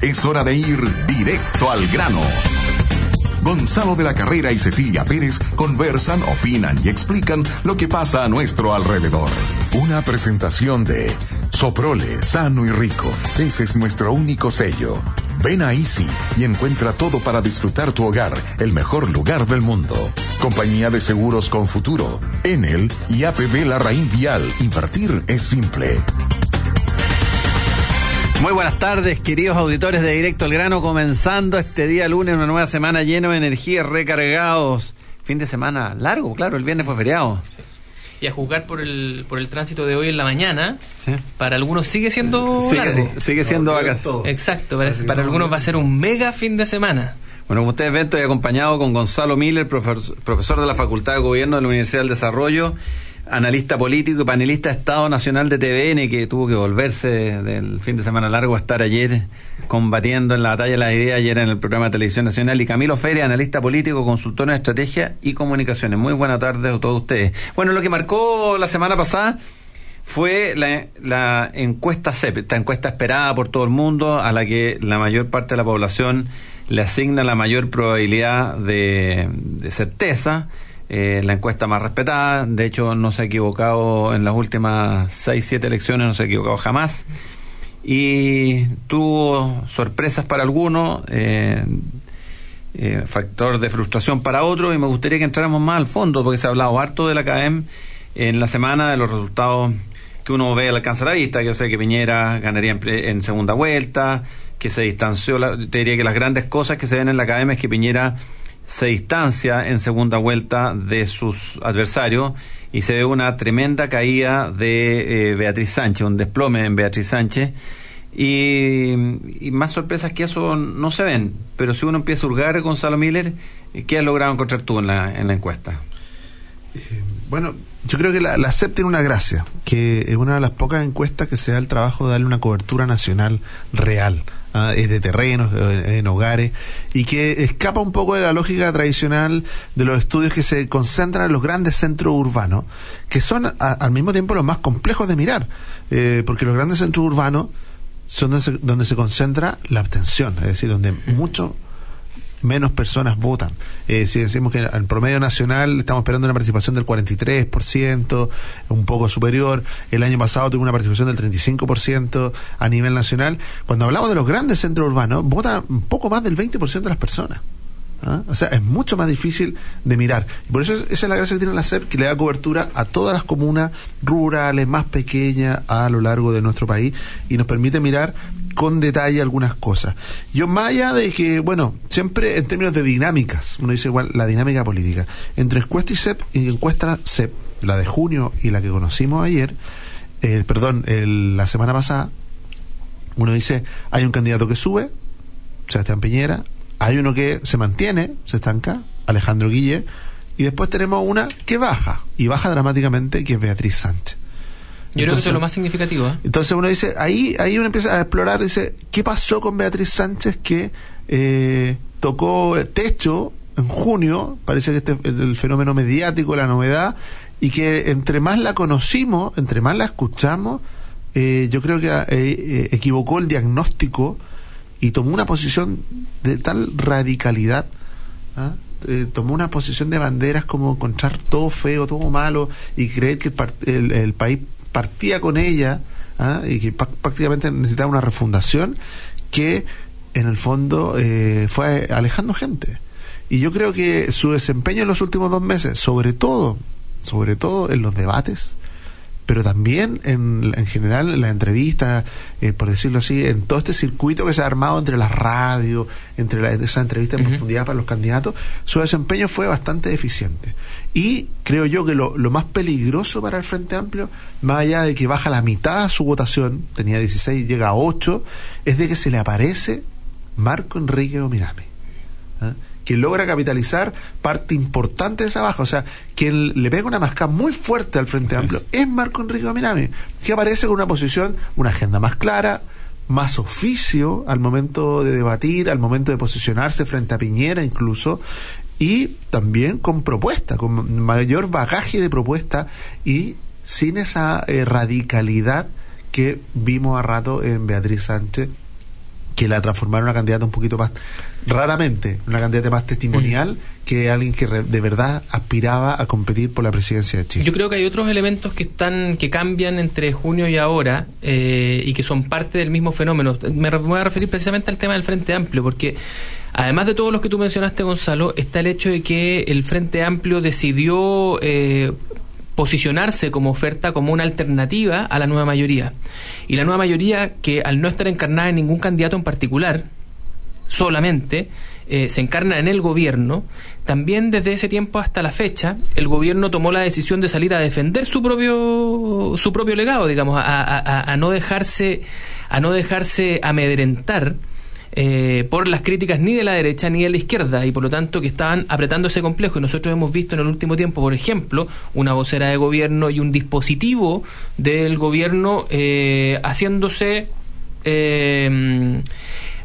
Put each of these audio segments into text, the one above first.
Es hora de ir directo al grano. Gonzalo de la Carrera y Cecilia Pérez conversan, opinan y explican lo que pasa a nuestro alrededor. Una presentación de Soprole, sano y rico. Ese es nuestro único sello. Ven a Easy y encuentra todo para disfrutar tu hogar, el mejor lugar del mundo. Compañía de Seguros con Futuro, Enel y APB La Raíz Vial. Invertir es simple. Muy buenas tardes, queridos auditores de Directo al Grano, comenzando este día lunes, una nueva semana llena de energía, recargados. Fin de semana largo, claro, el viernes fue feriado. Y a juzgar por el, por el tránsito de hoy en la mañana, para algunos sigue siendo sigue, largo. Sigue siendo vacaciones. Exacto, para, para algunos va a ser un mega fin de semana. Bueno, como ustedes ven, estoy acompañado con Gonzalo Miller, profesor, profesor de la Facultad de Gobierno de la Universidad del Desarrollo analista político y panelista de Estado Nacional de TVN, que tuvo que volverse del fin de semana largo a estar ayer combatiendo en la batalla de las ideas ayer en el programa de Televisión Nacional, y Camilo Feria, analista político, consultor en estrategia y comunicaciones. Muy buenas tardes a todos ustedes. Bueno, lo que marcó la semana pasada fue la, encuesta CEP, esta encuesta esperada por todo el mundo, a la que la mayor parte de la población le asigna la mayor probabilidad de certeza eh, la encuesta más respetada. De hecho, no se ha equivocado en las últimas seis, siete elecciones, no se ha equivocado jamás. Y tuvo sorpresas para algunos, eh, eh, factor de frustración para otros, y me gustaría que entráramos más al fondo, porque se ha hablado harto de la CAEM en la semana de los resultados que uno ve al alcance de la vista, que yo sé que Piñera ganaría en, segunda vuelta, que se distanció, te diría que las grandes cosas que se ven en la CAEM es que Piñera se distancia en segunda vuelta de sus adversarios y se ve una tremenda caída de eh, Beatriz Sánchez, un desplome en Beatriz Sánchez. Y, más sorpresas que eso no se ven. Pero si uno empieza a hurgar, Gonzalo Miller, ¿qué has logrado encontrar tú en la, en la encuesta? Eh, bueno, yo creo que la, la CEP tiene una gracia, que es una de las pocas encuestas que se da el trabajo de darle una cobertura nacional real ¿ah? es de terrenos, en hogares, y que escapa un poco de la lógica tradicional de los estudios que se concentran en los grandes centros urbanos, que son al mismo tiempo los más complejos de mirar, eh, porque los grandes centros urbanos son donde se, donde se concentra la abstención, es decir, donde mucho menos personas votan. Eh, si decimos que en promedio nacional estamos esperando una participación del 43%, un poco superior. El año pasado tuvo una participación del 35% a nivel nacional. Cuando hablamos de los grandes centros urbanos, vota un poco más del 20% de las personas. ¿Ah? O sea, es mucho más difícil de mirar. Y por eso esa es la gracia que tiene la SEP, que le da cobertura a todas las comunas rurales más pequeñas a lo largo de nuestro país y nos permite mirar con detalle algunas cosas. Yo, más allá de que, bueno, siempre en términos de dinámicas, uno dice igual la dinámica política, entre encuesta y CEP, y encuesta CEP, la de junio y la que conocimos ayer, el perdón, la semana pasada, uno dice, hay un candidato que sube, Sebastián Piñera, hay uno que se mantiene, se estanca, Alejandro Guille, y después tenemos una que baja, y baja dramáticamente, que es Beatriz Sánchez. Yo creo que eso es lo más significativo. ¿eh? Entonces uno dice, ahí, ahí uno empieza a explorar, dice, ¿qué pasó con Beatriz Sánchez que eh, tocó el techo en junio? Parece que este es el fenómeno mediático, la novedad, y que entre más la conocimos, entre más la escuchamos, eh, yo creo que eh, equivocó el diagnóstico y tomó una posición de tal radicalidad. ¿ah? tomó una posición de banderas como encontrar todo feo, todo malo y creer que el, el país partía con ella ¿ah? y que prácticamente necesitaba una refundación que en el fondo eh, fue alejando gente. Y yo creo que su desempeño en los últimos dos meses, sobre todo, sobre todo en los debates, pero también en, en general en la entrevista, eh, por decirlo así, en todo este circuito que se ha armado entre las radios, entre la, esa entrevista en profundidad para los candidatos, su desempeño fue bastante eficiente. Y creo yo que lo, lo, más peligroso para el Frente Amplio, más allá de que baja la mitad su votación, tenía 16, llega a 8, es de que se le aparece Marco Enrique Omirame. Quien logra capitalizar parte importante de esa baja. O sea, quien le pega una masca muy fuerte al Frente Amplio es Marco Enrique Minami, que aparece con una posición, una agenda más clara, más oficio al momento de debatir, al momento de posicionarse frente a Piñera incluso, y también con propuesta, con mayor bagaje de propuesta y sin esa eh, radicalidad que vimos a rato en Beatriz Sánchez que la transformaron en una candidata un poquito más, raramente, una candidata más testimonial mm. que alguien que de verdad aspiraba a competir por la presidencia de Chile. Yo creo que hay otros elementos que están que cambian entre junio y ahora eh, y que son parte del mismo fenómeno. Me voy a referir precisamente al tema del Frente Amplio, porque además de todos los que tú mencionaste, Gonzalo, está el hecho de que el Frente Amplio decidió eh, posicionarse como oferta como una alternativa a la nueva mayoría. Y la nueva mayoría, que al no estar encarnada en ningún candidato en particular, solamente eh, se encarna en el gobierno, también desde ese tiempo hasta la fecha, el gobierno tomó la decisión de salir a defender su propio, su propio legado, digamos, a, a no dejarse, a no dejarse amedrentar eh, por las críticas ni de la derecha ni de la izquierda y por lo tanto que estaban apretando ese complejo y nosotros hemos visto en el último tiempo, por ejemplo, una vocera de gobierno y un dispositivo del gobierno eh, haciéndose, eh,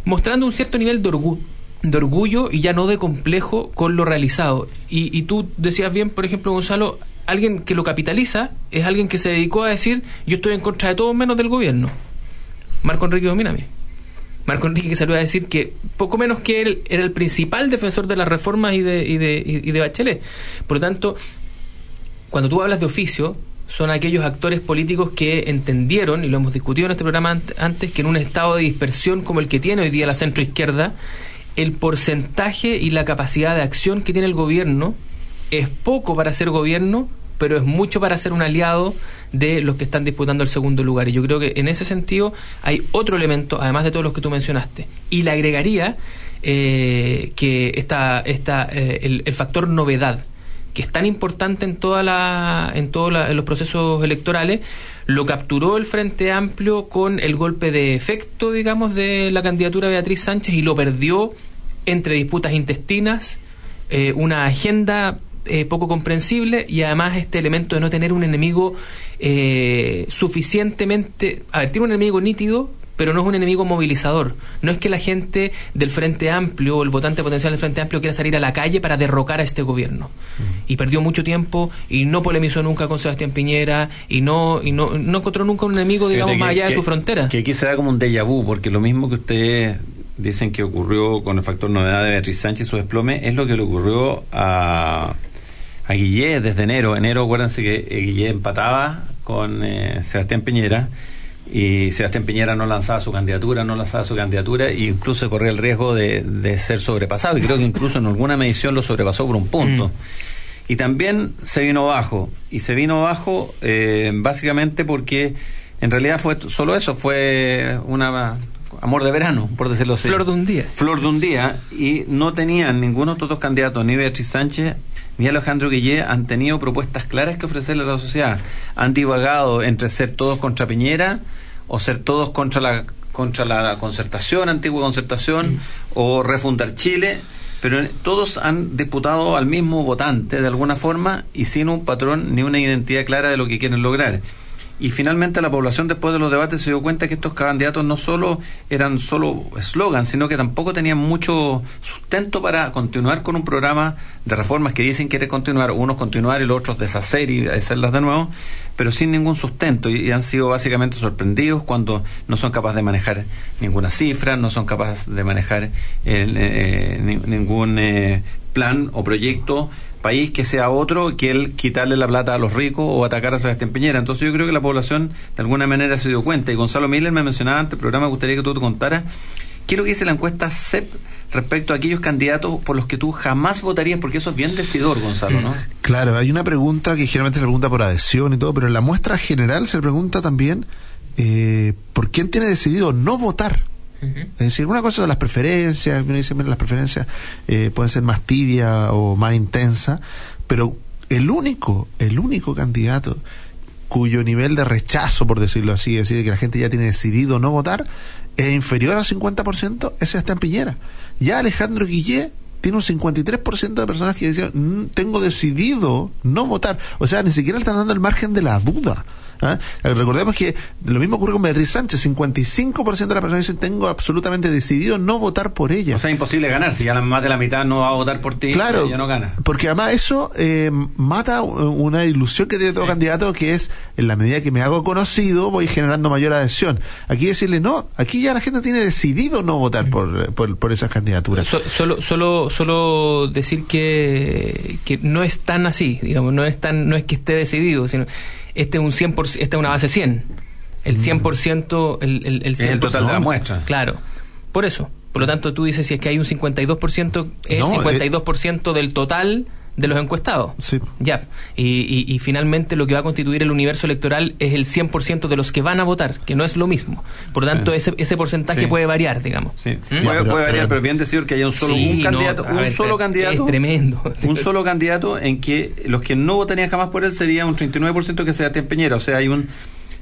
mostrando un cierto nivel de orgullo de orgullo y ya no de complejo con lo realizado. Y, y tú decías bien, por ejemplo, Gonzalo, alguien que lo capitaliza es alguien que se dedicó a decir yo estoy en contra de todo menos del gobierno. Marco Enrique Dominami. Marco Enrique que salió a decir que poco menos que él era el principal defensor de las reformas y de, y de, y de Bachelet. Por lo tanto, cuando tú hablas de oficio, son aquellos actores políticos que entendieron, y lo hemos discutido en este programa antes, que en un estado de dispersión como el que tiene hoy día la centroizquierda, el porcentaje y la capacidad de acción que tiene el gobierno es poco para ser gobierno, pero es mucho para ser un aliado de los que están disputando el segundo lugar. Y yo creo que en ese sentido hay otro elemento, además de todos los que tú mencionaste. Y le agregaría eh, que está, está eh, el, factor novedad que es tan importante en toda la en todos los procesos electorales lo capturó el Frente Amplio con el golpe de efecto digamos de la candidatura de Beatriz Sánchez y lo perdió entre disputas intestinas eh, una agenda eh, poco comprensible y además este elemento de no tener un enemigo eh, suficientemente... A ver, tiene un enemigo nítido, pero no es un enemigo movilizador. No es que la gente del Frente Amplio o el votante potencial del Frente Amplio quiera salir a la calle para derrocar a este gobierno. Y perdió mucho tiempo y no polemizó nunca con Sebastián Piñera y no y no, no encontró nunca un enemigo, digamos, más allá de su frontera. Que aquí se da como un déjà vu, porque lo mismo que ustedes dicen que ocurrió con el factor novedad de Beatriz Sánchez y su desplome es lo que le ocurrió a a Guillé desde enero. Enero, acuérdense que eh, Guillé empataba con eh, Sebastián Piñera y Sebastián Piñera no lanzaba su candidatura, no lanzaba su candidatura e incluso corría el riesgo de, de, ser sobrepasado y creo que incluso en alguna medición lo sobrepasó por un punto. Mm. Y también se vino bajo y se vino bajo eh, básicamente porque en realidad fue solo eso, fue una amor de verano, por decirlo así. Flor de un día. Flor de un día y no tenían ninguno de estos dos candidatos, ni Beatriz Sánchez ni Alejandro Guillé han tenido propuestas claras que ofrecerle a la sociedad. Han divagado entre ser todos contra Piñera o ser todos contra la contra la concertación, antigua concertación, o refundar Chile, pero todos han disputado al mismo votante de alguna forma y sin un patrón ni una identidad clara de lo que quieren lograr. Y finalmente la población después de los debates se dio cuenta que estos candidatos no solo eran solo eslogans, sino que tampoco tenían mucho sustento para continuar con un programa de reformas que dicen quiere continuar, unos continuar y los otros deshacer y hacerlas de nuevo, pero sin ningún sustento. Y, han sido básicamente sorprendidos cuando no son capaces de manejar ninguna cifra, no son capaces de manejar eh, eh, ningún eh, plan o proyecto país que sea otro que el quitarle la plata a los ricos o atacar a Sebastián Piñera. Entonces yo creo que la población de alguna manera se dio cuenta. Y Gonzalo Miller me mencionaba antes el programa, me gustaría que tú te contaras qué es lo que dice la encuesta CEP respecto a aquellos candidatos por los que tú jamás votarías, porque eso es bien decidor, Gonzalo, ¿no? Claro, hay una pregunta que generalmente se pregunta por adhesión y todo, pero en la muestra general se pregunta también eh, por quién tiene decidido no votar. Es decir, una cosa son las preferencias, uno dice, las preferencias eh, pueden ser más tibias o más intensas, pero el único, el único candidato cuyo nivel de rechazo, por decirlo así, es decir, que la gente ya tiene decidido no votar, es inferior al 50%, ese está en Piñera. Ya Alejandro Guillé tiene un 53% de personas que dicen, mm, tengo decidido no votar. O sea, ni siquiera están dando el margen de la duda. ¿Ah? Recordemos que lo mismo ocurre con Beatriz Sánchez, 55% de las personas dicen tengo absolutamente decidido no votar por ella. O sea, imposible ganar, si ya más de la mitad no va a votar por ti, claro, ya no gana. Porque además eso eh, mata una ilusión que tiene todo candidato, que es en la medida que me hago conocido voy generando mayor adhesión. Aquí decirle no, aquí ya la gente tiene decidido no votar por, por, esas candidaturas. solo, solo, solo decir que, que no es tan así, digamos, no es tan, no es que esté decidido, sino este es un 100%, esta es una base 100. El 100%, mm. el, el, el, 100%, el total de la muestra. Claro. Por eso. Por lo tanto, tú dices si es que hay un 52%, es 52% del total de los encuestados. Sí. Ya. Y, y, finalmente lo que va a constituir el universo electoral es el 100% de los que van a votar, que no es lo mismo. Por lo tanto, ese, ese porcentaje puede variar, digamos. Sí. ¿Mm? Puede, variar, pero bien decir que haya un solo un candidato, un solo candidato. Es tremendo. Un solo candidato en que los que no votarían jamás por él sería un 39% que sea Peñera. O sea, hay un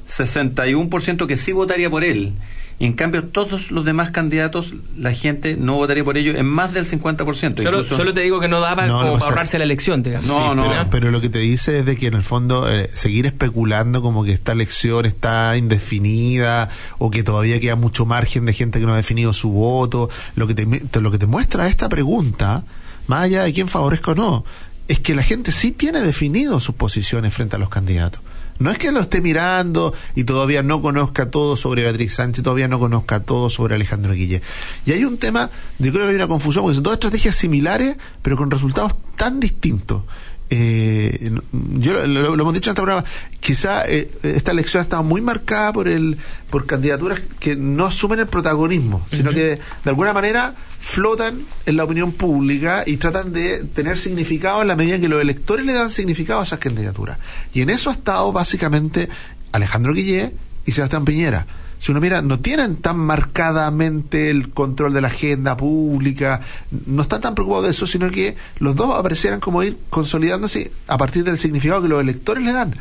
61% que sí votaría por él. Y en cambio, todos los demás candidatos, la gente no votaría por ellos en más del 50%. Solo, solo te digo que no daba como para ahorrarse la elección. No, no. Pero, lo que te dice es de que en el fondo eh, seguir especulando como que esta elección está indefinida o que todavía queda mucho margen de gente que no ha definido su voto. Lo que te, lo que te muestra esta pregunta, más allá de quién favorezca o no, es que la gente sí tiene definido sus posiciones frente a los candidatos. No es que lo esté mirando y todavía no conozca todo sobre Beatriz Sánchez, todavía no conozca todo sobre Alejandro Guille. Y hay un tema, yo creo que hay una confusión, porque son todas estrategias similares, pero con resultados tan distintos eh, yo lo, hemos dicho en este programa, quizá eh, esta elección ha estado muy marcada por el por candidaturas que no asumen el protagonismo, sino que de alguna manera flotan en la opinión pública y tratan de tener significado en la medida en que los electores le dan significado a esas candidaturas. Y en eso ha estado básicamente Alejandro Guillé y Sebastián Piñera si uno mira, no tienen tan marcadamente el control de la agenda pública, no están tan preocupados de eso, sino que los dos aparecieran como ir consolidándose a partir del significado que los electores le dan.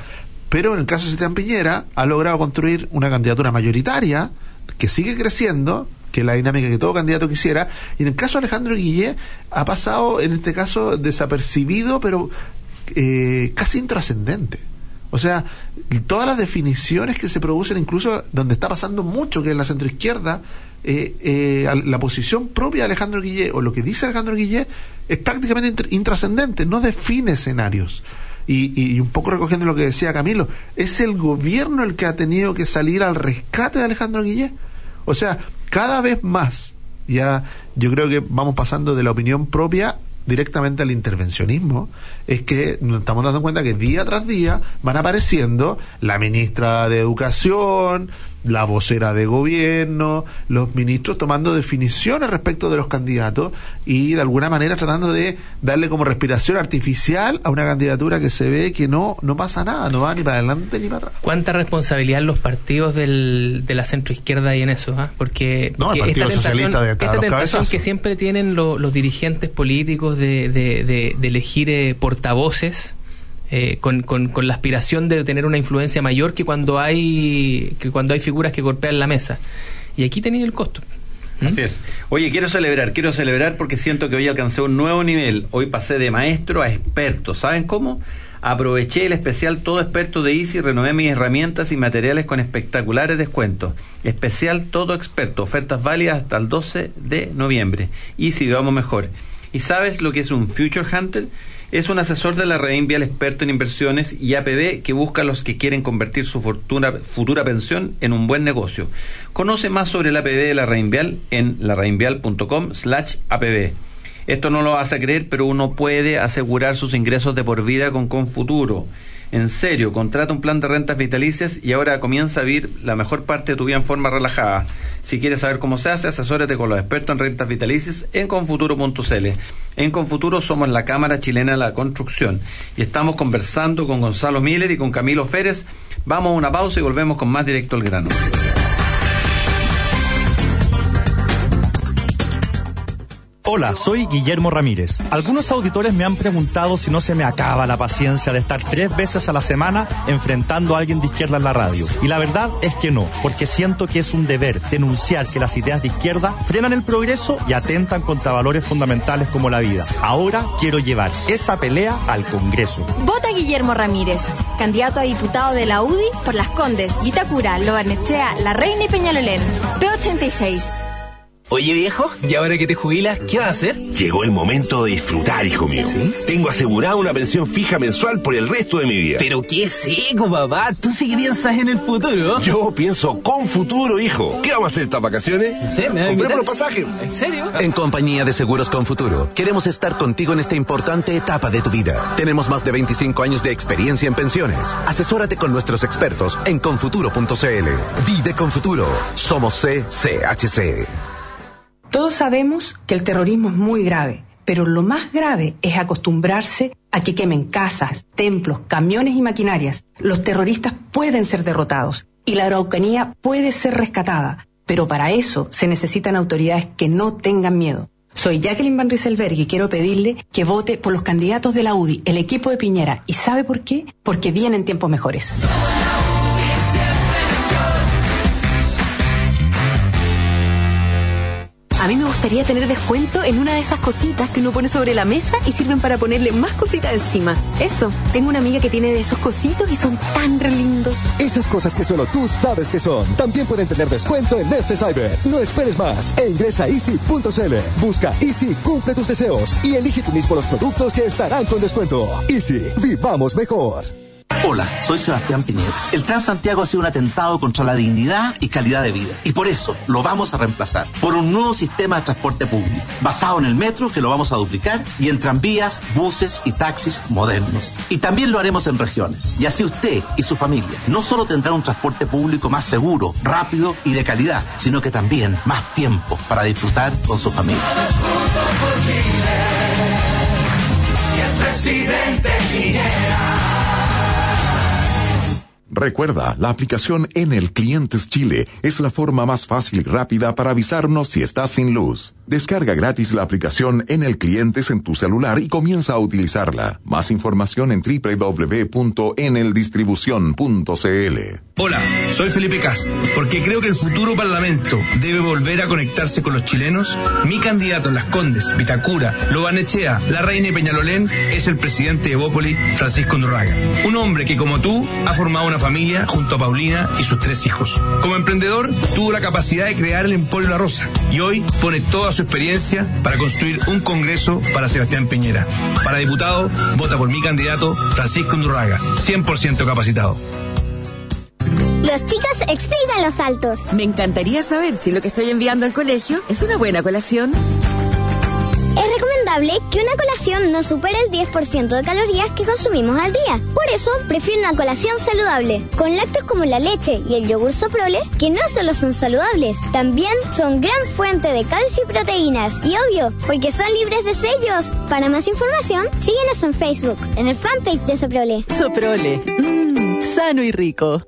Pero en el caso de Sebastián Piñera, ha logrado construir una candidatura mayoritaria que sigue creciendo, que es la dinámica que todo candidato quisiera. Y en el caso de Alejandro Guillé, ha pasado, en este caso, desapercibido, pero eh, casi intrascendente. O sea, todas las definiciones que se producen, incluso donde está pasando mucho, que en la centroizquierda, eh, eh, la posición propia de Alejandro Guillé, o lo que dice Alejandro Guillé, es prácticamente intrascendente, no define escenarios. Y, y, un poco recogiendo lo que decía Camilo, es el gobierno el que ha tenido que salir al rescate de Alejandro Guillé. O sea, cada vez más, ya yo creo que vamos pasando de la opinión propia directamente al intervencionismo, es que nos estamos dando cuenta que día tras día van apareciendo la ministra de Educación, la vocera de gobierno, los ministros tomando definiciones respecto de los candidatos y de alguna manera tratando de darle como respiración artificial a una candidatura que se ve que no, no pasa nada, no va ni para adelante ni para atrás. ¿Cuánta responsabilidad los partidos del, de la centroizquierda hay en eso? Ah? Porque, no, el Partido Socialista de esta tentación que siempre tienen los dirigentes políticos de, de, de, elegir eh, portavoces eh, con, con, la aspiración de tener una influencia mayor que cuando hay que cuando hay figuras que golpean la mesa. Y aquí tenía el costo. ¿Mm? Así es. Oye, quiero celebrar, quiero celebrar porque siento que hoy alcancé un nuevo nivel. Hoy pasé de maestro a experto. ¿Saben cómo? Aproveché el especial Todo Experto de Easy, renové mis herramientas y materiales con espectaculares descuentos. Especial Todo Experto, ofertas válidas hasta el 12 de noviembre. Easy, vamos mejor. ¿Y sabes lo que es un Future Hunter? Es un asesor de la red Invial experto en inversiones y APB que busca a los que quieren convertir su fortuna, futura pensión en un buen negocio. Conoce más sobre el APB de la red Invial en lareinvial.com slash APB. Esto no lo vas a creer, pero uno puede asegurar sus ingresos de por vida con Confuturo. En serio, contrata un plan de rentas vitalicias y ahora comienza a vivir la mejor parte de tu vida en forma relajada. Si quieres saber cómo se hace, asesórate con los expertos en rentas vitalicias en confuturo.cl. En Confuturo somos la Cámara Chilena de la Construcción y estamos conversando con Gonzalo Miller y con Camilo Férez. Vamos a una pausa y volvemos con más directo al grano. Hola, soy Guillermo Ramírez. Algunos auditores me han preguntado si no se me acaba la paciencia de estar tres veces a la semana enfrentando a alguien de izquierda en la radio. Y la verdad es que no, porque siento que es un deber denunciar que las ideas de izquierda frenan el progreso y atentan contra valores fundamentales como la vida. Ahora quiero llevar esa pelea al Congreso. Vota Guillermo Ramírez, candidato a diputado de la UDI por Las Condes, Vitacura, Lobarnechea, La Reina y Peñalolén. P86. Oye viejo, ¿y ahora que te jubilas, qué vas a hacer? Llegó el momento de disfrutar, hijo mío. Tengo asegurada una pensión fija mensual por el resto de mi vida. Pero qué seco, papá. Tú sí que piensas en el futuro. Yo pienso con futuro, hijo. ¿Qué vamos a hacer estas vacaciones? Sí, me Compremos los pasajes. ¿En serio? En compañía de Seguros con Futuro, queremos estar contigo en esta importante etapa de tu vida. Tenemos más de 25 años de experiencia en pensiones. Asesórate con nuestros expertos en confuturo.cl. Vive con Futuro. Somos CCHC. Todos sabemos que el terrorismo es muy grave, pero lo más grave es acostumbrarse a que quemen casas, templos, camiones y maquinarias. Los terroristas pueden ser derrotados y la Araucanía puede ser rescatada, pero para eso se necesitan autoridades que no tengan miedo. Soy Jacqueline Van Rieselberg y quiero pedirle que vote por los candidatos de la UDI, el equipo de Piñera. ¿Y sabe por qué? Porque vienen tiempos mejores. A mí me gustaría tener descuento en una de esas cositas que uno pone sobre la mesa y sirven para ponerle más cositas encima. Eso, tengo una amiga que tiene de esos cositos y son tan re lindos. Esas cosas que solo tú sabes que son. También pueden tener descuento en este cyber. No esperes más e ingresa a easy.cl. Busca Easy, cumple tus deseos y elige tú mismo los productos que estarán con descuento. Easy, vivamos mejor. Hola, soy Sebastián Piñera. El Transantiago ha sido un atentado contra la dignidad y calidad de vida. Y por eso lo vamos a reemplazar por un nuevo sistema de transporte público, basado en el metro, que lo vamos a duplicar, y en tranvías, buses y taxis modernos. Y también lo haremos en regiones. Y así usted y su familia no solo tendrán un transporte público más seguro, rápido y de calidad, sino que también más tiempo para disfrutar con su familia. Recuerda, la aplicación en el Clientes Chile es la forma más fácil y rápida para avisarnos si estás sin luz. Descarga gratis la aplicación en el Clientes en tu celular y comienza a utilizarla. Más información en www.eneldistribución.cl. Hola, soy Felipe Cast. Porque creo que el futuro Parlamento debe volver a conectarse con los chilenos. Mi candidato en Las Condes, Vitacura, Lobanechea, La Reina y Peñalolén es el presidente de Bópoli, Francisco Ndurraga. Un hombre que, como tú, ha formado una familia junto a Paulina y sus tres hijos. Como emprendedor, tuvo la capacidad de crear el Emporio La Rosa y hoy pone toda su experiencia para construir un congreso para Sebastián Piñera. Para diputado, vota por mi candidato, Francisco Ndurraga, 100% capacitado. Los chicos explican los saltos. Me encantaría saber si lo que estoy enviando al colegio es una buena colación. Es recomendable que una colación no supere el 10% de calorías que consumimos al día. Por eso, prefiero una colación saludable, con lácteos como la leche y el yogur soprole, que no solo son saludables, también son gran fuente de calcio y proteínas. Y obvio, porque son libres de sellos. Para más información, síguenos en Facebook, en el fanpage de Soprole. Soprole, mmm, sano y rico.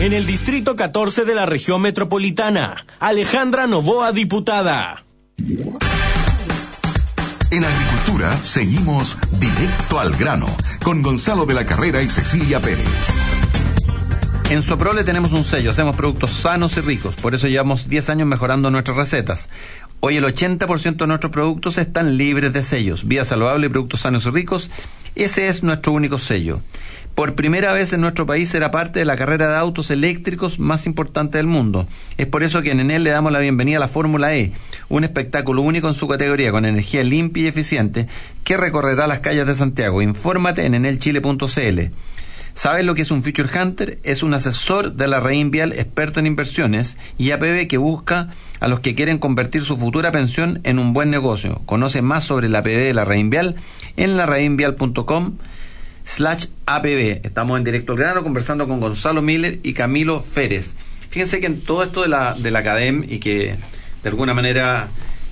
En el distrito 14 de la región metropolitana, Alejandra Novoa, diputada. En agricultura seguimos directo al grano con Gonzalo de la Carrera y Cecilia Pérez. En Soprole tenemos un sello, hacemos productos sanos y ricos, por eso llevamos 10 años mejorando nuestras recetas. Hoy el 80% de nuestros productos están libres de sellos, vía saludable y productos sanos y ricos. Ese es nuestro único sello. Por primera vez en nuestro país será parte de la carrera de autos eléctricos más importante del mundo. Es por eso que en Enel le damos la bienvenida a la Fórmula E, un espectáculo único en su categoría con energía limpia y eficiente que recorrerá las calles de Santiago. Infórmate en enelchile.cl. ¿Sabes lo que es un Future Hunter? Es un asesor de la Reinvial experto en inversiones y APB que busca a los que quieren convertir su futura pensión en un buen negocio. Conoce más sobre la APB de la Reinvial en la rainvial.com slash APB. Estamos en directo al grano conversando con Gonzalo Miller y Camilo Férez. Fíjense que en todo esto de la, de la academia y que de alguna manera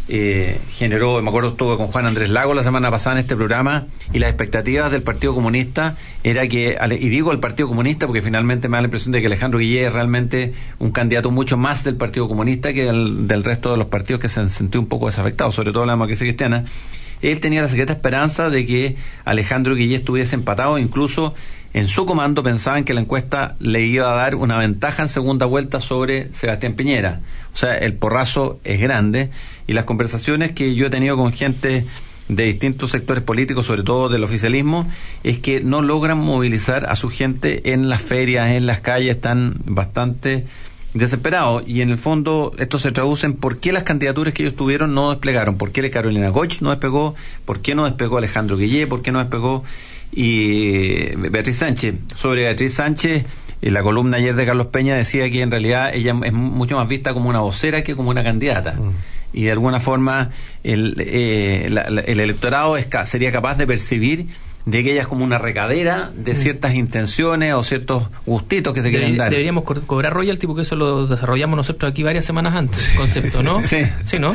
eh, generó, me acuerdo estuve con Juan Andrés Lago la semana pasada en este programa y las expectativas del Partido Comunista era que, y digo el Partido Comunista porque finalmente me da la impresión de que Alejandro Guillé es realmente un candidato mucho más del Partido Comunista que del, del resto de los partidos que se han sentido un poco desafectados, sobre todo la democracia cristiana él tenía la secreta esperanza de que Alejandro Guillé estuviese empatado, incluso en su comando pensaban que la encuesta le iba a dar una ventaja en segunda vuelta sobre Sebastián Piñera. O sea, el porrazo es grande y las conversaciones que yo he tenido con gente de distintos sectores políticos, sobre todo del oficialismo, es que no logran movilizar a su gente en las ferias, en las calles, están bastante desesperado y en el fondo esto se traduce en por qué las candidaturas que ellos tuvieron no desplegaron, por qué Carolina Goch no despegó, por qué no despegó Alejandro Guillé, por qué no despegó y Beatriz Sánchez. Sobre Beatriz Sánchez, en la columna ayer de Carlos Peña decía que en realidad ella es mucho más vista como una vocera que como una candidata. Mm. Y de alguna forma el, eh, el electorado es, sería capaz de percibir de que ella es como una recadera de mm. ciertas intenciones o ciertos gustitos que se quieren dar. Deberíamos cobrar royalty porque eso lo desarrollamos nosotros aquí varias semanas antes, concepto, ¿no? Sí. Sí, ¿no?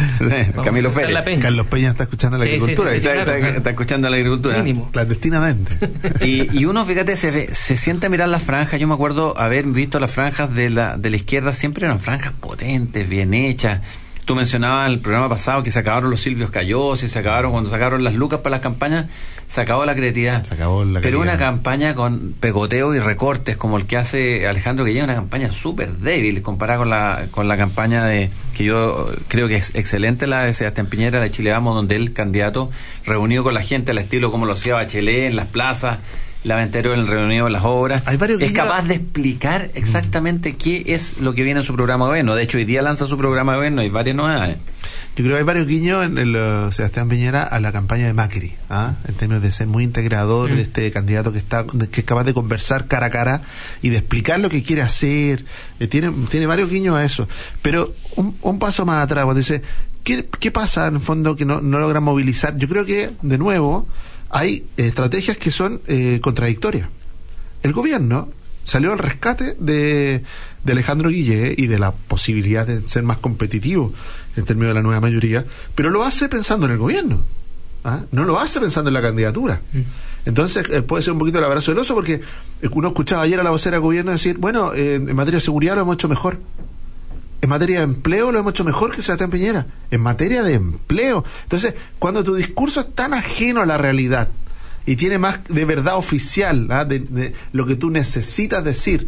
Camilo Pérez. Carlos Peña está escuchando la agricultura. está, escuchando la agricultura. Mínimo. Clandestinamente. Y, y uno, fíjate, se, se siente a mirar las franjas. Yo me acuerdo haber visto las franjas de la, de la izquierda, siempre eran franjas potentes, bien hechas Tú mencionabas en el programa pasado que se acabaron los Silvios Cayos y se acabaron cuando sacaron las lucas para las campañas, se acabó la creatividad. Se acabó la Pero una campaña con pegoteo y recortes como el que hace Alejandro, que lleva una campaña súper débil comparada con la, con la campaña de que yo creo que es excelente la de Sebastián Piñera de Chile Vamos, donde el candidato reunido con la gente al estilo como lo hacía Bachelet en las plazas la en el reunido de las obras, es capaz de explicar exactamente qué es lo que viene en su programa de gobierno. De hecho, hoy día lanza su programa de gobierno y varias novedades. Yo creo que hay varios guiños en el uh, Sebastián Piñera a la campaña de Macri, ¿ah? en términos de ser muy integrador de mm. este candidato que está que es capaz de conversar cara a cara y de explicar lo que quiere hacer. Eh, tiene, tiene varios guiños a eso. Pero un, paso más atrás, cuando dice, ¿qué, ¿qué pasa en el fondo que no, no logran movilizar? Yo creo que, de nuevo, hay estrategias que son eh, contradictorias. El gobierno salió al rescate de, de Alejandro Guille y de la posibilidad de ser más competitivo en términos de la nueva mayoría, pero lo hace pensando en el gobierno, ¿ah? no lo hace pensando en la candidatura. Mm. Entonces eh, puede ser un poquito el abrazo del oso porque uno escuchaba ayer a la vocera del gobierno decir, bueno, en materia de seguridad lo hemos hecho mejor. En materia de empleo lo hemos hecho mejor que Sebastián Piñera. En materia de empleo. Entonces, cuando tu discurso es tan ajeno a la realidad y tiene más de verdad oficial ¿ah? de, lo que tú necesitas decir,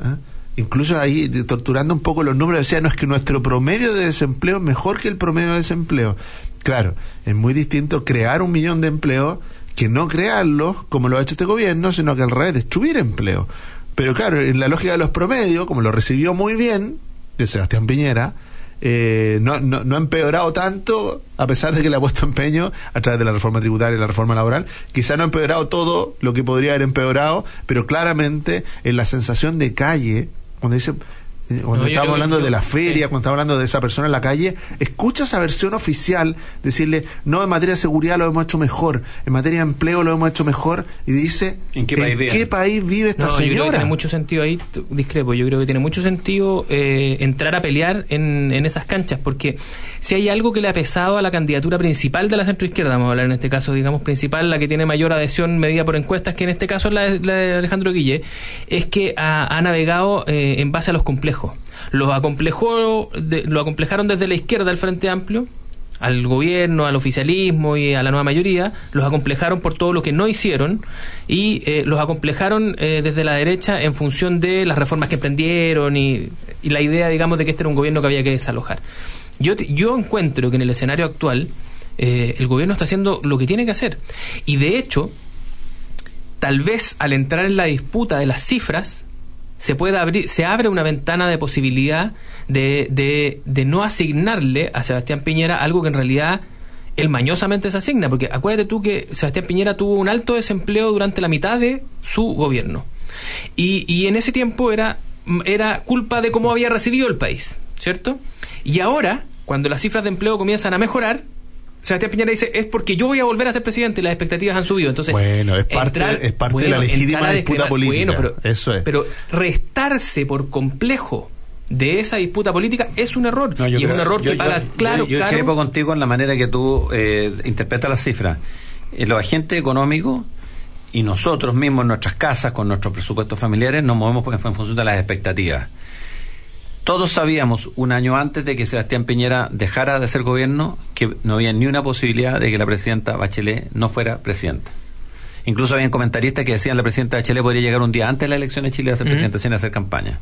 ¿ah? incluso ahí torturando un poco los números, decía, no es que nuestro promedio de desempleo es mejor que el promedio de desempleo. Claro, es muy distinto crear un millón de empleos que no crearlos como lo ha hecho este gobierno, sino que al revés, destruir empleo. Pero claro, en la lógica de los promedios, como lo recibió muy bien, de Sebastián Piñera, eh, no, no, no, ha empeorado tanto, a pesar de que le ha puesto empeño a través de la reforma tributaria y la reforma laboral. Quizá no ha empeorado todo lo que podría haber empeorado, pero claramente en la sensación de calle, cuando dice cuando estamos hablando de la feria, cuando estamos hablando de esa persona en la calle, escucha esa versión oficial, decirle, no, en materia de seguridad lo hemos hecho mejor, en materia de empleo lo hemos hecho mejor, y dice, ¿en qué país, vive esta señora? Yo creo que tiene mucho sentido ahí, discrepo, yo creo que tiene mucho sentido eh, entrar a pelear en, en esas canchas, porque si hay algo que le ha pesado a la candidatura principal de la centroizquierda, vamos a hablar en este caso, digamos, principal, la que tiene mayor adhesión medida por encuestas, que en este caso es la de, Alejandro Guille, es que ha, navegado eh, en base a los complejos. Los acomplejó, lo acomplejaron desde la izquierda del Frente Amplio, al gobierno, al oficialismo y a la nueva mayoría, los acomplejaron por todo lo que no hicieron y eh, los acomplejaron eh, desde la derecha en función de las reformas que emprendieron y, y, la idea, digamos, de que este era un gobierno que había que desalojar. Yo, yo encuentro que en el escenario actual eh, el gobierno está haciendo lo que tiene que hacer. Y de hecho, tal vez al entrar en la disputa de las cifras, se puede abrir, se abre una ventana de posibilidad de, de, de no asignarle a Sebastián Piñera algo que en realidad él mañosamente se asigna, porque acuérdate tú que Sebastián Piñera tuvo un alto desempleo durante la mitad de su gobierno. Y, y en ese tiempo era, era culpa de cómo había recibido el país, ¿cierto? Y ahora cuando las cifras de empleo comienzan a mejorar, Sebastián Piñera dice es porque yo voy a volver a ser presidente y las expectativas han subido. Entonces, bueno, es parte, entrar- es parte bueno, de la legítima disputa política. bueno, pero, Eso es. pero restarse por complejo de esa disputa política es un error. No, y es un error yo- que yo- paga yo- claro, Yo, discrepo contigo en la manera que tú eh, interpretas las cifras. Eh, los agentes económicos y nosotros mismos en nuestras casas, con nuestros presupuestos familiares, nos movemos en función de las expectativas. Todos sabíamos un año antes de que Sebastián Piñera dejara de ser gobierno que no había ni una posibilidad de que la presidenta Bachelet no fuera presidenta. Incluso habían comentaristas que decían la presidenta Bachelet podría llegar un día antes de la elección de Chile a ser Ujú. presidenta sin hacer campaña.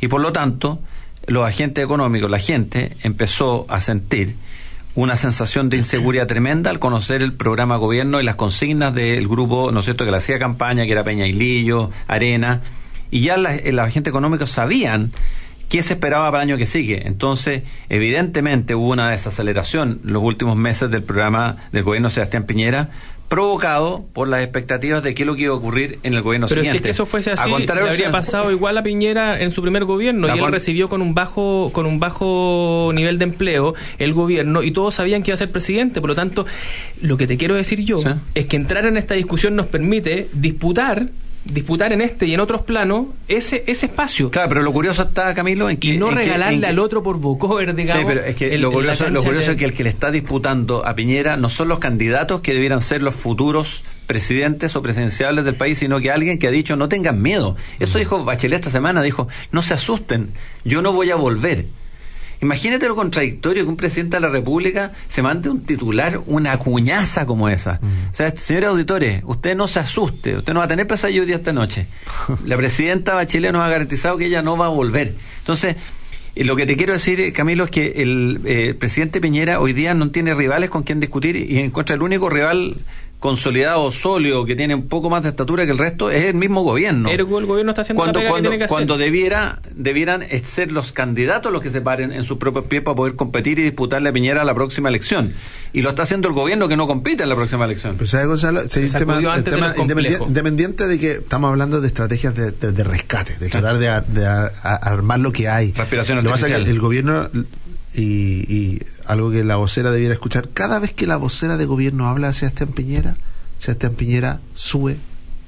Y por lo tanto, los agentes económicos, la gente, empezó a sentir una sensación de inseguridad tremenda al conocer el programa gobierno y las consignas del grupo, ¿no es cierto?, que le hacía campaña, que era Peña y Lillo, Arena, y ya la- eh, los agentes económicos sabían qué se esperaba para el año que sigue. Entonces, evidentemente hubo una desaceleración los últimos meses del programa del gobierno Sebastián Piñera, provocado por las expectativas de qué es lo que iba a ocurrir en el gobierno Pero si siguiente. es que eso fuese así, le habría pasado igual a Piñera en su primer gobierno A y él recibió con un bajo con un bajo nivel de empleo el gobierno y todos sabían que iba a ser presidente. Por lo tanto, lo que te quiero decir yo es que entrar en esta discusión nos permite disputar disputar en este y en otros planos ese ese espacio. Claro, pero lo curioso está, Camilo, en que... y no en regalarle que- al otro por bocover, digamos. Sí, pero es que el- lo curioso, lo curioso de- es que el que le está disputando a Piñera no son los candidatos que debieran ser los futuros presidentes o presidenciales del país, sino que alguien que ha dicho no tengan miedo. Eso dijo Bachelet esta semana, dijo, no se asusten, yo no voy a volver. Imagínate lo contradictorio que un presidente de la República se mande un titular, una cuñaza como esa. O sea, señores auditores, usted no se asuste, usted no va a tener día esta noche. La presidenta Bachelet nos ha garantizado que ella no va a volver. Entonces, eh, lo que te quiero decir, Camilo, es que el eh, presidente Piñera hoy día no tiene rivales con quien discutir y encuentra el único rival consolidado, sólido, que tiene un poco más de estatura que el resto, es el mismo gobierno Ergo, el gobierno está haciendo cuando, la pega cuando, que tiene que hacer. cuando debiera, debieran ser los candidatos los que se paren en sus propios pies para poder competir y disputarle a Piñera a la próxima elección. Y lo está haciendo el gobierno que no compite en la próxima elección. Pues, ¿sabe, Gonzalo? Sí, el tema, el de tema independiente, independiente de que estamos hablando de estrategias de, de- de rescate, de tratar de, a- de a- a- armar lo que hay. Respiración Lo que pasa es que artificial. el gobierno, y, y algo que la vocera debiera escuchar, cada vez que la vocera de gobierno habla de Sebastián Piñera, Sebastián Piñera sube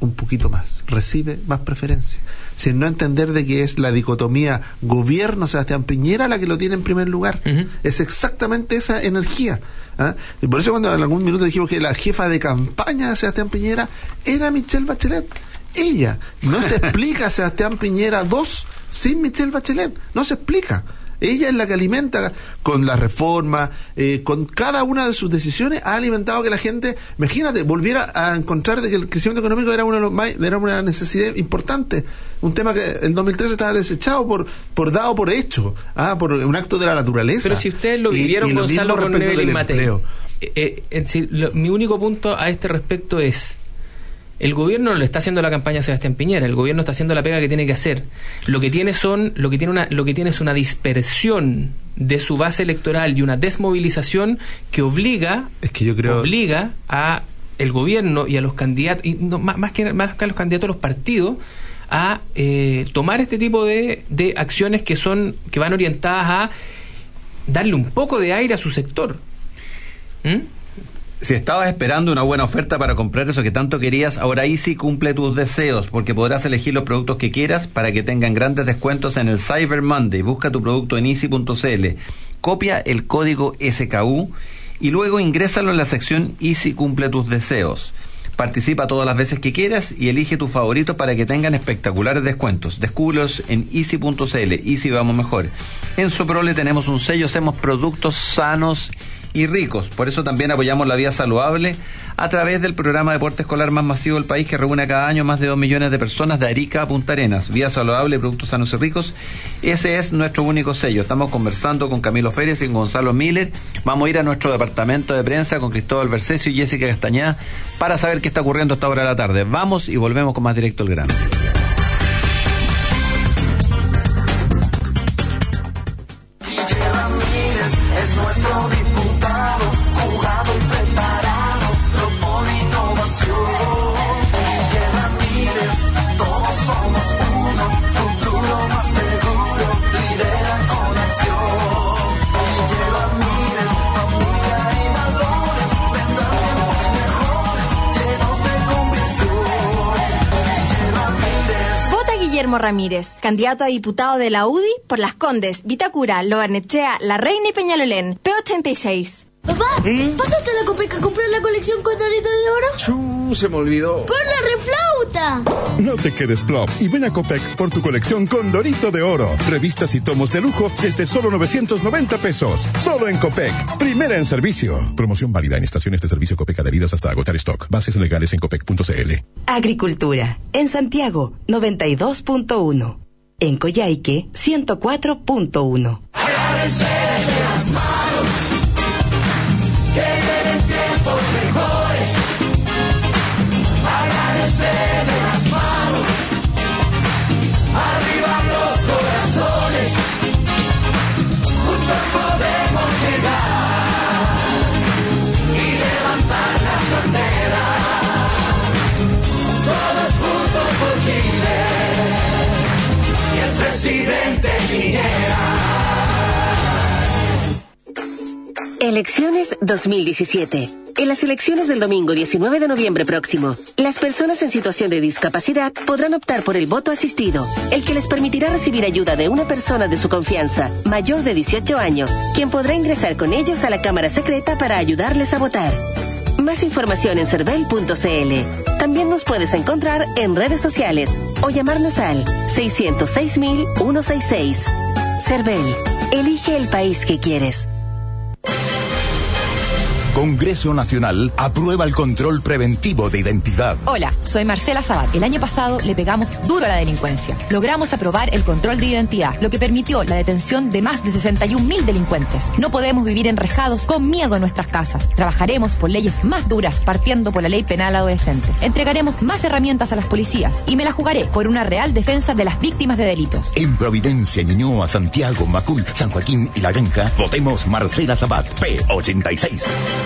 un poquito más, recibe más preferencia, sin no entender de que es la dicotomía gobierno Sebastián Piñera la que lo tiene en primer lugar. Es exactamente esa energía. ¿ah? Y por eso cuando en algún minuto dijimos que la jefa de campaña de Sebastián Piñera era Michelle Bachelet. Ella. No se explica Sebastián Piñera 2 sin Michelle Bachelet. No se explica. Ella es la que alimenta con la reforma, eh, con cada una de sus decisiones, ha alimentado que la gente, imagínate, volviera a encontrar de que el crecimiento económico era, uno de los más- era una necesidad importante. Un tema que el 2013 estaba desechado por, por dado por hecho, ah, por un acto de la naturaleza. Pero si ustedes lo Y- vivieron, y lo Gonzalo, mismo con Evelyn empleo. Eh, eh, lo- mi único punto a este respecto es el gobierno no le está haciendo la campaña a Sebastián Piñera, el gobierno está haciendo la pega que tiene que hacer. Lo que tiene son, lo que tiene una, lo que tiene es una dispersión de su base electoral y una desmovilización que obliga, es que yo creo obliga a el gobierno y a los candidatos, y no, más, más que más que a los candidatos, a los partidos, a eh, tomar este tipo de, de acciones que son, que van orientadas a darle un poco de aire a su sector. ¿Mm? Si estabas esperando una buena oferta para comprar eso que tanto querías, ahora Easy cumple tus deseos porque podrás elegir los productos que quieras para que tengan grandes descuentos en el Cyber Monday. Busca tu producto en easy.cl, copia el código SKU y luego ingrésalo en la sección Easy cumple tus deseos. Participa todas las veces que quieras y elige tu favorito para que tengan espectaculares descuentos. Descúbrelos en easy.cl. Easy vamos mejor. En Soprole tenemos un sello, hacemos productos sanos ricos. Por eso también apoyamos la vida saludable a través del programa de deporte escolar más masivo del país que reúne cada año más de 2 millones de personas de Arica a Punta Arenas. Vía saludable, productos sanos y ricos. Ese es nuestro único sello. Estamos conversando con Camilo Férez y con Gonzalo Miller. Vamos a ir a nuestro departamento de prensa con Cristóbal Bercesio y Jessica Castañeda para saber qué está ocurriendo a esta hora de la tarde. Vamos y volvemos con más directo al grano. Guillermo Ramírez, candidato a diputado de la UDI por Las Condes, Vitacura, Lobarnechea, La Reina y Peñalolén, P86. Papá, ¿pasaste a la Copeca a comprar la colección Condorito de Oro? Chu, se me olvidó. ¡Por la No te quedes plop y ven a Copec por tu colección Condorito de Oro. Revistas y tomos de lujo desde solo 990 pesos. Solo en Copec. Primera en servicio. Promoción válida en estaciones de servicio Copec adheridas hasta agotar stock. Bases legales en copec.cl. Agricultura. En Santiago, 92.1. En Coyhaique, 104.1. Y el presidente Piñera. Elecciones 2017. En las elecciones del domingo 19 de noviembre próximo, las personas en situación de discapacidad podrán optar por el voto asistido, el que les permitirá recibir ayuda de una persona de su confianza, mayor de 18 años, quien podrá ingresar con ellos a la Cámara Secreta para ayudarles a votar. Más información en cervel.cl. También nos puedes encontrar en redes sociales o llamarnos al 606.166. Cervel, elige el país que quieres. Congreso Nacional aprueba el control preventivo de identidad. Hola, soy Marcela Sabat. El año pasado le pegamos duro a la delincuencia. Logramos aprobar el control de identidad, lo que permitió la detención de más de 61 mil delincuentes. No podemos vivir enrejados con miedo en nuestras casas. Trabajaremos por leyes más duras, partiendo por la ley penal adolescente. Entregaremos más herramientas a las policías y me la jugaré por una real defensa de las víctimas de delitos. En Providencia, Ñuñoa, Santiago, Macul, San Joaquín y La Granja, votemos Marcela Sabat, P86.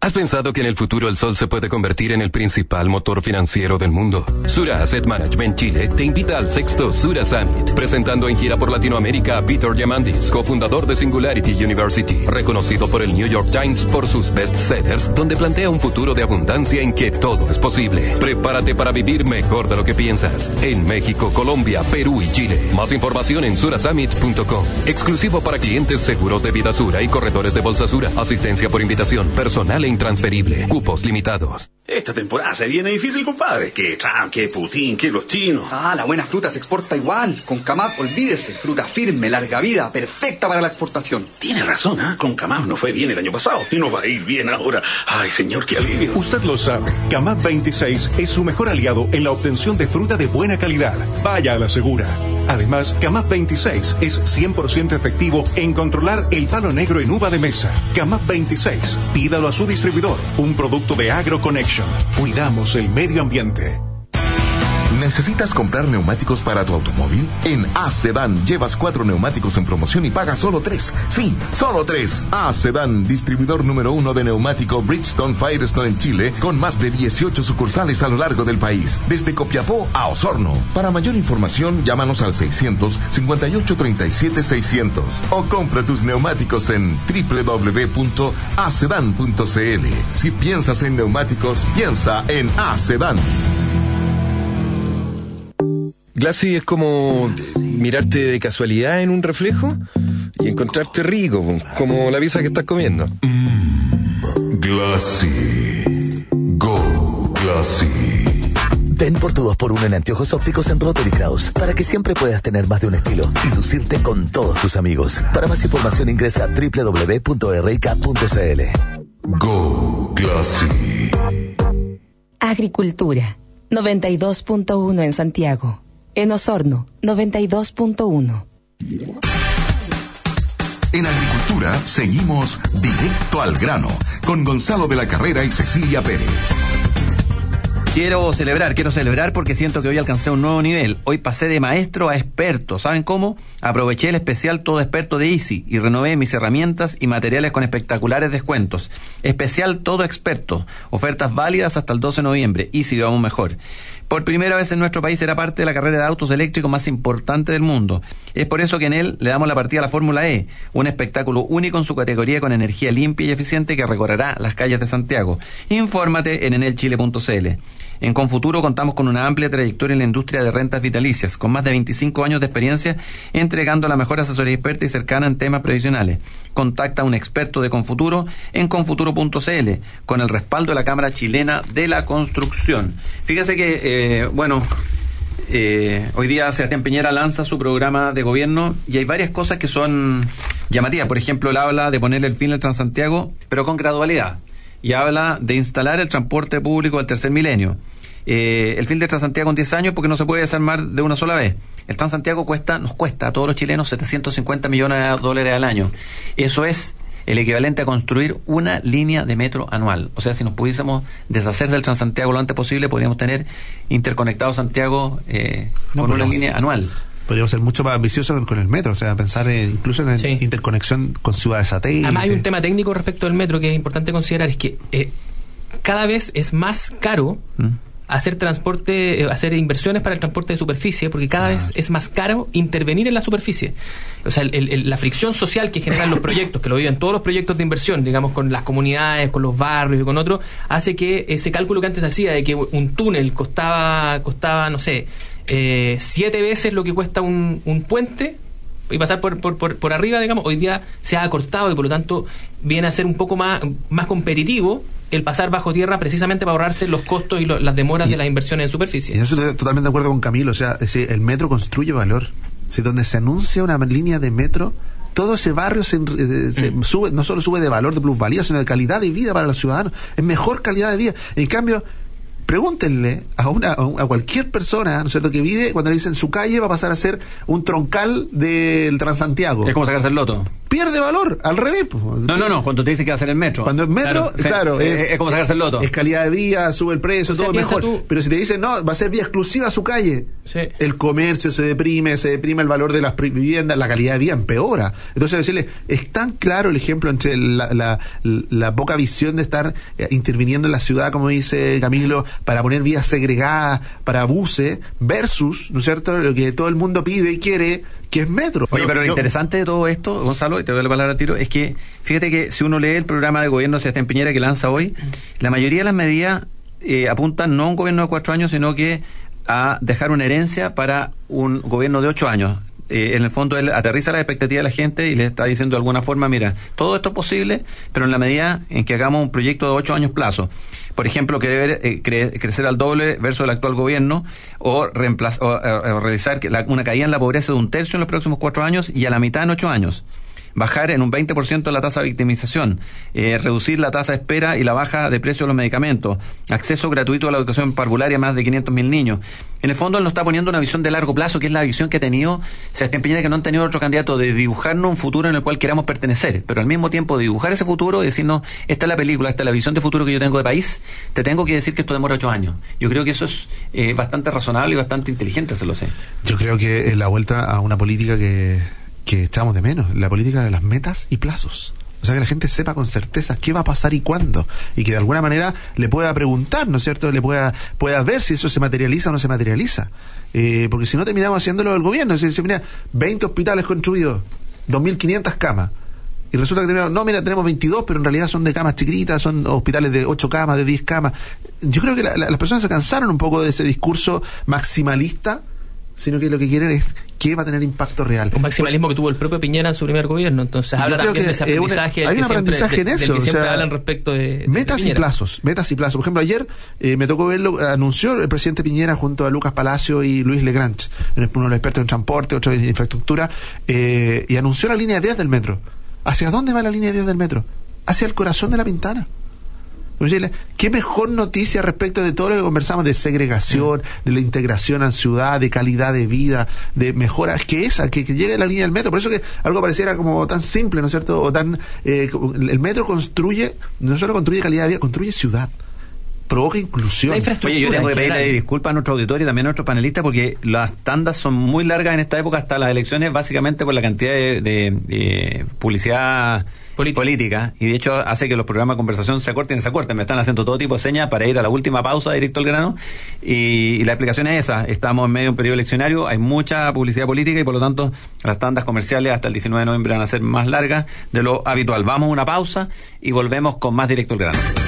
¿Has pensado que en el futuro el sol se puede convertir en el principal motor financiero del mundo? Sura Asset Management Chile te invita al sexto Sura Summit, presentando en gira por Latinoamérica a Peter Diamandis, cofundador de Singularity University, reconocido por el New York Times por sus bestsellers, donde plantea un futuro de abundancia en que todo es posible. Prepárate para vivir mejor de lo que piensas en México, Colombia, Perú y Chile. Más información en surasummit.com. Exclusivo para clientes seguros de vida Sura y corredores de bolsa Sura. Asistencia por invitación personal intransferible. Cupos limitados. Esta temporada se viene difícil, compadre. Que Trump, que Putin, que los chinos. Ah, la buena fruta se exporta igual. Con Camap, olvídese. Fruta firme, larga vida, perfecta para la exportación. Tiene razón, ¿ah? Con Camap no fue bien el año pasado y no va a ir bien ahora. Ay, señor, qué alivio. Usted lo sabe. Camap 26 es su mejor aliado en la obtención de fruta de buena calidad. Vaya a la segura. Además, Camap 26 es 100% efectivo en controlar el palo negro en uva de mesa. Camap 26, pídalo a su distribuidor, un producto de AgroConnection. Cuidamos el medio ambiente. ¿Necesitas comprar neumáticos para tu automóvil? En A-Sedan llevas cuatro neumáticos en promoción y pagas solo tres. Sí, solo tres. A-Sedan, distribuidor número uno de neumático Bridgestone Firestone en Chile, con más de 18 sucursales a lo largo del país, desde Copiapó a Osorno. Para mayor información, llámanos al 600 58 37 600 o compra tus neumáticos en www.acedan.cl. Si piensas en neumáticos, piensa en A-Sedan. Glassy es como mirarte de casualidad en un reflejo y encontrarte rico, como la pizza que estás comiendo. Glassy. Go Glassy. Ven por tu 2x1 en anteojos ópticos en Rotary Kraus para que siempre puedas tener más de un estilo y lucirte con todos tus amigos. Para más información ingresa a www.rk.cl. Go Glassy. Agricultura, 92.1 en Santiago. En Osorno, 92.1. En agricultura seguimos directo al grano con Gonzalo de la Carrera y Cecilia Pérez. Quiero celebrar, quiero celebrar porque siento que hoy alcancé un nuevo nivel. Hoy pasé de maestro a experto. ¿Saben cómo? Aproveché el especial Todo Experto de Easy y renové mis herramientas y materiales con espectaculares descuentos. Especial Todo Experto. Ofertas válidas hasta el 12 de noviembre. Easy, vamos mejor. Por primera vez en nuestro país será parte de la carrera de autos eléctricos más importante del mundo. Es por eso que en él le damos la partida a la Fórmula E, un espectáculo único en su categoría con energía limpia y eficiente que recorrerá las calles de Santiago. Infórmate en enelchile.cl. En Confuturo contamos con una amplia trayectoria en la industria de rentas vitalicias, con más de 25 años de experiencia entregando la mejor asesoría experta y cercana en temas previsionales. Contacta a un experto de Confuturo en confuturo.cl con el respaldo de la Cámara Chilena de la Construcción. Fíjese que, eh, bueno, eh, hoy día Sebastián Piñera lanza su programa de gobierno y hay varias cosas que son llamativas. Por ejemplo, él habla de ponerle el fin al Transantiago, pero con gradualidad. Y habla de instalar el transporte público del tercer milenio. Eh, el fin de Transantiago en 10 años porque no se puede desarmar de una sola vez. El Transantiago cuesta, nos cuesta a todos los chilenos 750 millones de dólares al año. Eso es el equivalente a construir una línea de metro anual. O sea, si nos pudiésemos deshacer del Transantiago lo antes posible, podríamos tener interconectado Santiago eh, No, con una línea anual. Podríamos ser mucho más ambiciosos con el metro, o sea, pensar en- incluso en interconexión con ciudades satélites. Además hay un tema técnico respecto del metro que es importante considerar, es que eh, cada vez es más caro hacer transporte, eh, hacer inversiones para el transporte de superficie, porque cada vez es más caro intervenir en la superficie. O sea, el- el- la fricción social que generan los proyectos, que lo viven todos los proyectos de inversión, digamos, con las comunidades, con los barrios y con otros, hace que ese cálculo que antes hacía de que un túnel costaba, costaba no sé, eh, siete veces lo que cuesta un, un puente, y pasar por, por, por, por arriba, digamos, hoy día se ha acortado y por lo tanto viene a ser un poco más, más competitivo el pasar bajo tierra precisamente para ahorrarse los costos y lo- las demoras de las inversiones en superficie. Y eso estoy totalmente de acuerdo con Camilo. O sea, es decir, el metro construye valor. Si donde se anuncia una línea de metro, todo ese barrio se, eh, se sube, no solo sube de valor de plusvalía, sino de calidad de vida para los ciudadanos. Es mejor calidad de vida. En cambio, pregúntenle a una a cualquier persona, ¿no es cierto?, que vive cuando le dicen su calle va a pasar a ser un troncal del Transantiago. Es como sacarse el loto. Pierde valor, al revés. pues. No, no, no, cuando te dice que va a ser el metro. Cuando es metro, claro, es, es como sacarse el loto. Es calidad de vida, sube el precio, O sea, todo mejor. tú- Pero si te dicen, no, va a ser vía exclusiva a su calle, el comercio se deprime, se deprime el valor de las viviendas, la calidad de vida empeora. Entonces, decirle, es tan claro el ejemplo entre la, la- la poca visión de estar eh, interviniendo en la ciudad, como dice Camilo, para poner vías segregadas, para buses, versus, ¿no es cierto?, lo que todo el mundo pide y quiere, que es metro. Oye, pero lo Yo- interesante de todo esto, Gonzalo, y te doy la palabra a tiro, es que fíjate que si uno lee el programa de gobierno de Sebastián Piñera que lanza hoy, la mayoría de las medidas eh, apuntan no a un gobierno de cuatro años, sino que a dejar una herencia para un gobierno de ocho años. Eh, en el fondo él aterriza la expectativa de la gente y le está diciendo de alguna forma, mira, todo esto es posible, pero en la medida en que hagamos un proyecto de ocho años plazo. Por ejemplo, querer eh, cre- crecer al doble versus el actual gobierno o, reemplaz- eh, realizar que la- una caída en la pobreza de un tercio en los próximos cuatro años y a la mitad en ocho años bajar en un 20% la tasa de victimización, eh, reducir la tasa de espera y la baja de precio de los medicamentos, acceso gratuito a la educación parvularia a más de 500.000 niños. En el fondo él nos está poniendo una visión de largo plazo, que es la visión que ha tenido Sebastián Piñera, que no han tenido otro candidato, de dibujarnos un futuro en el cual queramos pertenecer, pero al mismo tiempo de dibujar ese futuro y decirnos, esta es la película, esta es la visión de futuro que yo tengo de país, te tengo que decir que esto demora ocho años. Yo creo que eso es eh, bastante razonable y bastante inteligente, se lo sé. Yo creo que es la vuelta a una política que, que echamos de menos, la política de las metas y plazos. O sea, que la gente sepa con certeza qué va a pasar y cuándo. Y que de alguna manera le pueda preguntar, ¿no es cierto? Le pueda, pueda ver si eso se materializa o no se materializa. Eh, porque si no terminamos haciéndolo el gobierno. Es decir, mira, 20 hospitales construidos, 2.500 camas. Y resulta que tenemos, no, mira, tenemos 22, pero en realidad son de camas chiquitas, son hospitales de 8 camas, de 10 camas. Yo creo que la- las personas se cansaron un poco de ese discurso maximalista, sino que lo que quieren es qué va a tener impacto real. Un maximalismo que tuvo el propio Piñera en su primer gobierno. Entonces habla también de ese una- aprendizaje. hay un que siempre- aprendizaje en de- del eso, que o siempre sea, hablan respecto de. de Metas y plazos, metas y plazos. Por ejemplo, ayer eh, me tocó verlo, anunció el presidente Piñera junto a Lucas Palacio y Luis Legranch, uno de los expertos en transporte, otro en infraestructura, eh, y anunció la línea 10 del metro. ¿Hacia dónde va la línea 10 del metro? Hacia el corazón de la pintana. ¿Qué mejor noticia respecto de todo lo que conversamos de segregación, de la integración en ciudad, de calidad de vida, de mejoras que esa, que, que llegue la línea del metro? Por eso que algo pareciera como tan simple, ¿no es cierto? O tan eh, el metro construye, no solo construye calidad de vida, construye ciudad, provoca inclusión. Oye, yo tengo que pedirle disculpas a nuestro auditorio y también a nuestros panelistas porque las tandas son muy largas en esta época hasta las elecciones, básicamente por la cantidad de, de- de publicidad política. y de hecho hace que los programas de conversación se acorten y se acorten. Me están haciendo todo tipo de señas para ir a la última pausa directo al grano y, y la explicación es esa. Estamos en medio de un periodo eleccionario, hay mucha publicidad política y por lo tanto las tandas comerciales hasta el 19 de noviembre van a ser más largas de lo habitual. Vamos a una pausa y volvemos con más directo al grano.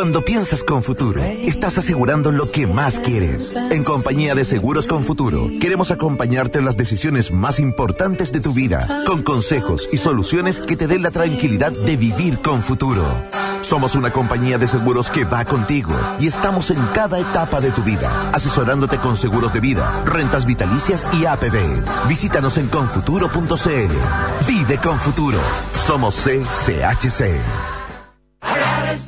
Cuando piensas con futuro, estás asegurando lo que más quieres. En compañía de Seguros con Futuro, queremos acompañarte en las decisiones más importantes de tu vida, con consejos y soluciones que te den la tranquilidad de vivir con futuro. Somos una compañía de seguros que va contigo y estamos en cada etapa de tu vida, asesorándote con seguros de vida, rentas vitalicias y APB. Visítanos en confuturo.cl. Vive con futuro. Somos CCHC.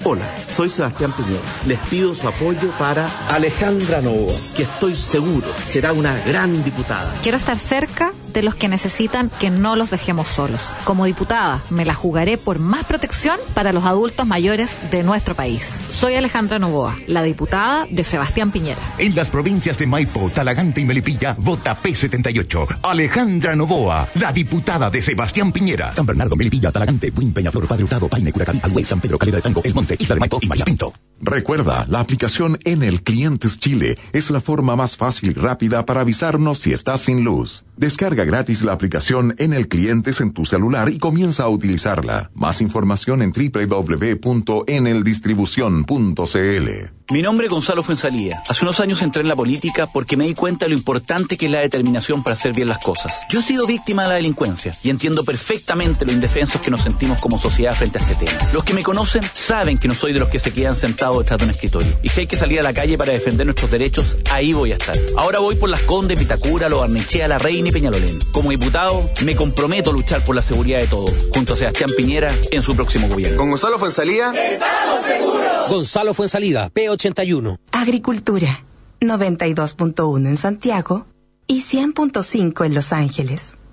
Hola, soy Sebastián Piñera. Les pido su apoyo para Alejandra Novoa, que estoy seguro será una gran diputada. Quiero estar cerca de los que necesitan que no los dejemos solos. Como diputada, me la jugaré por más protección para los adultos mayores de nuestro país. Soy Alejandra Novoa, la diputada de Sebastián Piñera. En las provincias de Maipo, Talagante y Melipilla, vota P78. Alejandra Novoa, la diputada de Sebastián Piñera. San Bernardo, Melipilla, Talagante, Buin, Peñaflor, Padre Hurtado, Paine, Curacaví, Alhuey, San Pedro, Calida de Tango, El Monte, Isla de Maipo y María Pinto. Recuerda, la aplicación en el Clientes Chile es la forma más fácil y rápida para avisarnos si estás sin luz. Descarga gratis la aplicación en el Clientes en tu celular y comienza a utilizarla. Más información en www.eneldistribución.cl. Mi nombre es Gonzalo Fuensalía. Hace unos años entré en la política porque me di cuenta de lo importante que es la determinación para hacer bien las cosas. Yo he sido víctima de la delincuencia y entiendo perfectamente lo indefensos que nos sentimos como sociedad frente a este tema. Los que me conocen saben que no soy de los que se quedan sentados detrás de un escritorio. Y si hay que salir a la calle para defender nuestros derechos, ahí voy a estar. Ahora voy por las Condes, Vitacura, Lo Barnechea, La Reina y Peñalolén. Como diputado, me comprometo a luchar por la seguridad de todos, junto a Sebastián Piñera en su próximo gobierno. Con Gonzalo Fuensalía. ¡Estamos seguros! Gonzalo Fuensalida, P81. Agricultura, 92.1 en Santiago y 100.5 en Los Ángeles.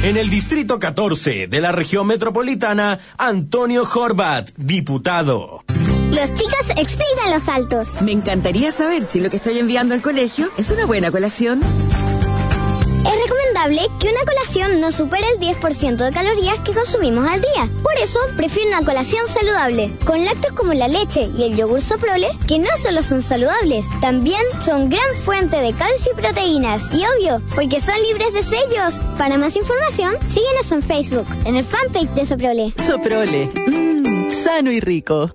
En el Distrito 14 de la región metropolitana, Antonio Horvat, diputado. Los chicos explican los saltos. Me encantaría saber si lo que estoy enviando al colegio es una buena colación. Es recomendable que una colación no supere el 10% de calorías que consumimos al día. Por eso, prefiero una colación saludable, con lácteos como la leche y el yogur soprole, que no solo son saludables, también son gran fuente de calcio y proteínas. Y obvio, porque son libres de sellos. Para más información, síguenos en Facebook, en el fanpage de Soprole. Soprole, mmm, sano y rico.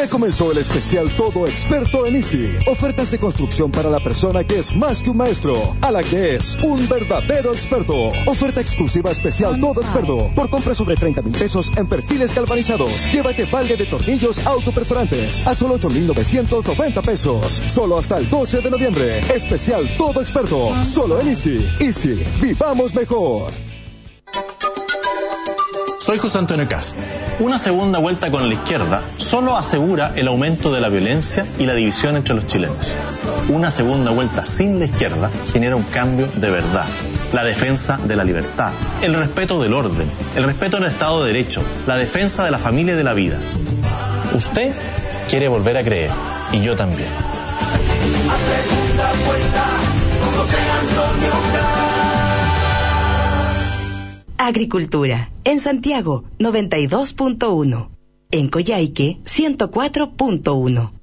Ya comenzó el especial Todo Experto en Easy. Ofertas de construcción para la persona que es más que un maestro, a la que es un verdadero experto. Oferta exclusiva especial Todo Experto. Por compra sobre 30 mil pesos en perfiles galvanizados. Llévate balde de tornillos autoperforantes a solo 8,990 pesos. Solo hasta el 12 de noviembre. Especial Todo Experto. Solo en Easy. Easy. Vivamos mejor. Soy José Antonio Cast. Una segunda vuelta con la izquierda solo asegura el aumento de la violencia y la división entre los chilenos. Una segunda vuelta sin la izquierda genera un cambio de verdad. La defensa de la libertad, el respeto del orden, el respeto al Estado de Derecho, la defensa de la familia y de la vida. Usted quiere volver a creer y yo también. Agricultura, en Santiago, 92.1. En Coyhaique, 104.1.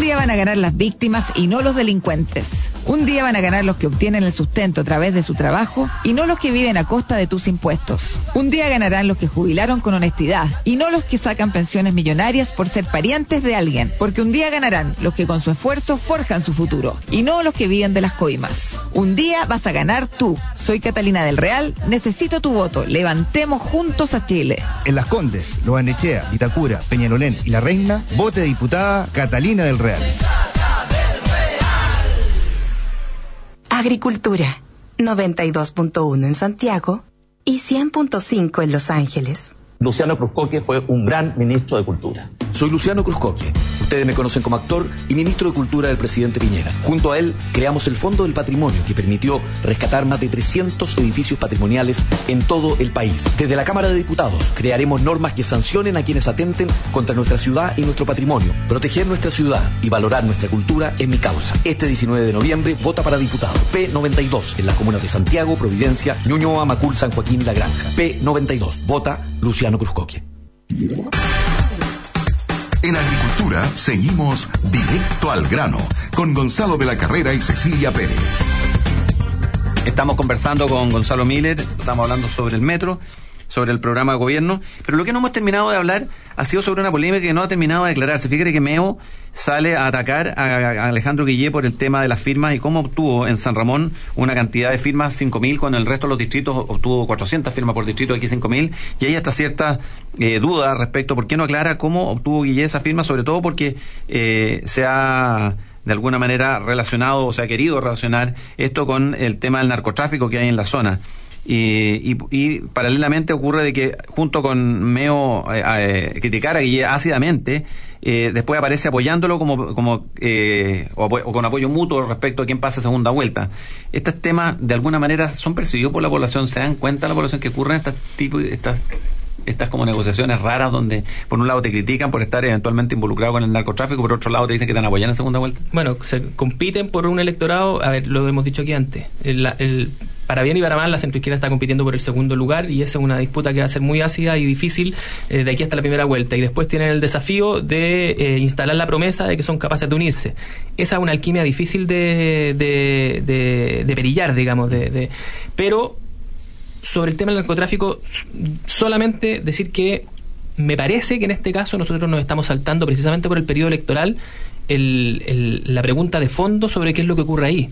Un día van a ganar las víctimas y no los delincuentes. Un día van a ganar los que obtienen el sustento a través de su trabajo y no los que viven a costa de tus impuestos. Un día ganarán los que jubilaron con honestidad y no los que sacan pensiones millonarias por ser parientes de alguien. Porque un día ganarán los que con su esfuerzo forjan su futuro y no los que viven de las coimas. Un día vas a ganar tú. Soy Catalina del Real, necesito tu voto. Levantemos juntos a Chile. En Las Condes, Loanechea, Vitacura, Peñalolén y La Reina, vote diputada Catalina del Real. Agricultura, 92.1 en Santiago y 100.5 en Los Ángeles. Luciano Cruzcoque fue un gran ministro de Cultura. Soy Luciano Cruzcoque. Ustedes me conocen como actor y ministro de Cultura del presidente Piñera. Junto a él creamos el Fondo del Patrimonio que permitió rescatar más de 300 edificios patrimoniales en todo el país. Desde la Cámara de Diputados crearemos normas que sancionen a quienes atenten contra nuestra ciudad y nuestro patrimonio. Proteger nuestra ciudad y valorar nuestra cultura es mi causa. Este 19 de noviembre vota para diputado. P92 en las comunas de Santiago, Providencia, Ñuñoa, Macul, San Joaquín La Granja. P92. Vota Luciano Cruzcoque. En agricultura seguimos directo al grano con Gonzalo de la Carrera y Cecilia Pérez. Estamos conversando con Gonzalo Miller, estamos hablando sobre el metro, sobre el programa de gobierno, pero lo que no hemos terminado de hablar ha sido sobre una polémica que no ha terminado de declararse. Fíjate que Meo sale a atacar a, Alejandro Guillé por el tema de las firmas y cómo obtuvo en San Ramón una cantidad de firmas, 5.000, cuando el resto de los distritos obtuvo 400 firmas por distrito, aquí 5.000, y hay hasta cierta eh, duda respecto, ¿por qué no aclara cómo obtuvo Guillé esa firma? Sobre todo porque eh, se ha de alguna manera relacionado o se ha querido relacionar esto con el tema del narcotráfico que hay en la zona. Y, y, y, paralelamente ocurre de que junto con Meo eh, eh, criticar a Guille ácidamente, eh, después aparece apoyándolo como, como eh, o, o, con apoyo mutuo respecto a quién pasa segunda vuelta. Estos temas de alguna manera son percibidos por la población, se dan cuenta la población que ocurren estas tipos estas estas como negociaciones raras donde por un lado te critican por estar eventualmente involucrado con el narcotráfico, por otro lado te dicen que te van a en segunda vuelta. Bueno, se compiten por un electorado, a ver, lo hemos dicho aquí antes, el, el para bien y para mal, la centroizquierda está compitiendo por el segundo lugar y esa es una disputa que va a ser muy ácida y difícil eh, de aquí hasta la primera vuelta. Y después tienen el desafío de eh, instalar la promesa de que son capaces de unirse. Esa es una alquimia difícil de, de, de, de perillar, digamos. De, pero sobre el tema del narcotráfico, solamente decir que me parece que en este caso nosotros nos estamos saltando precisamente por el periodo electoral el, el, la pregunta de fondo sobre qué es lo que ocurre ahí.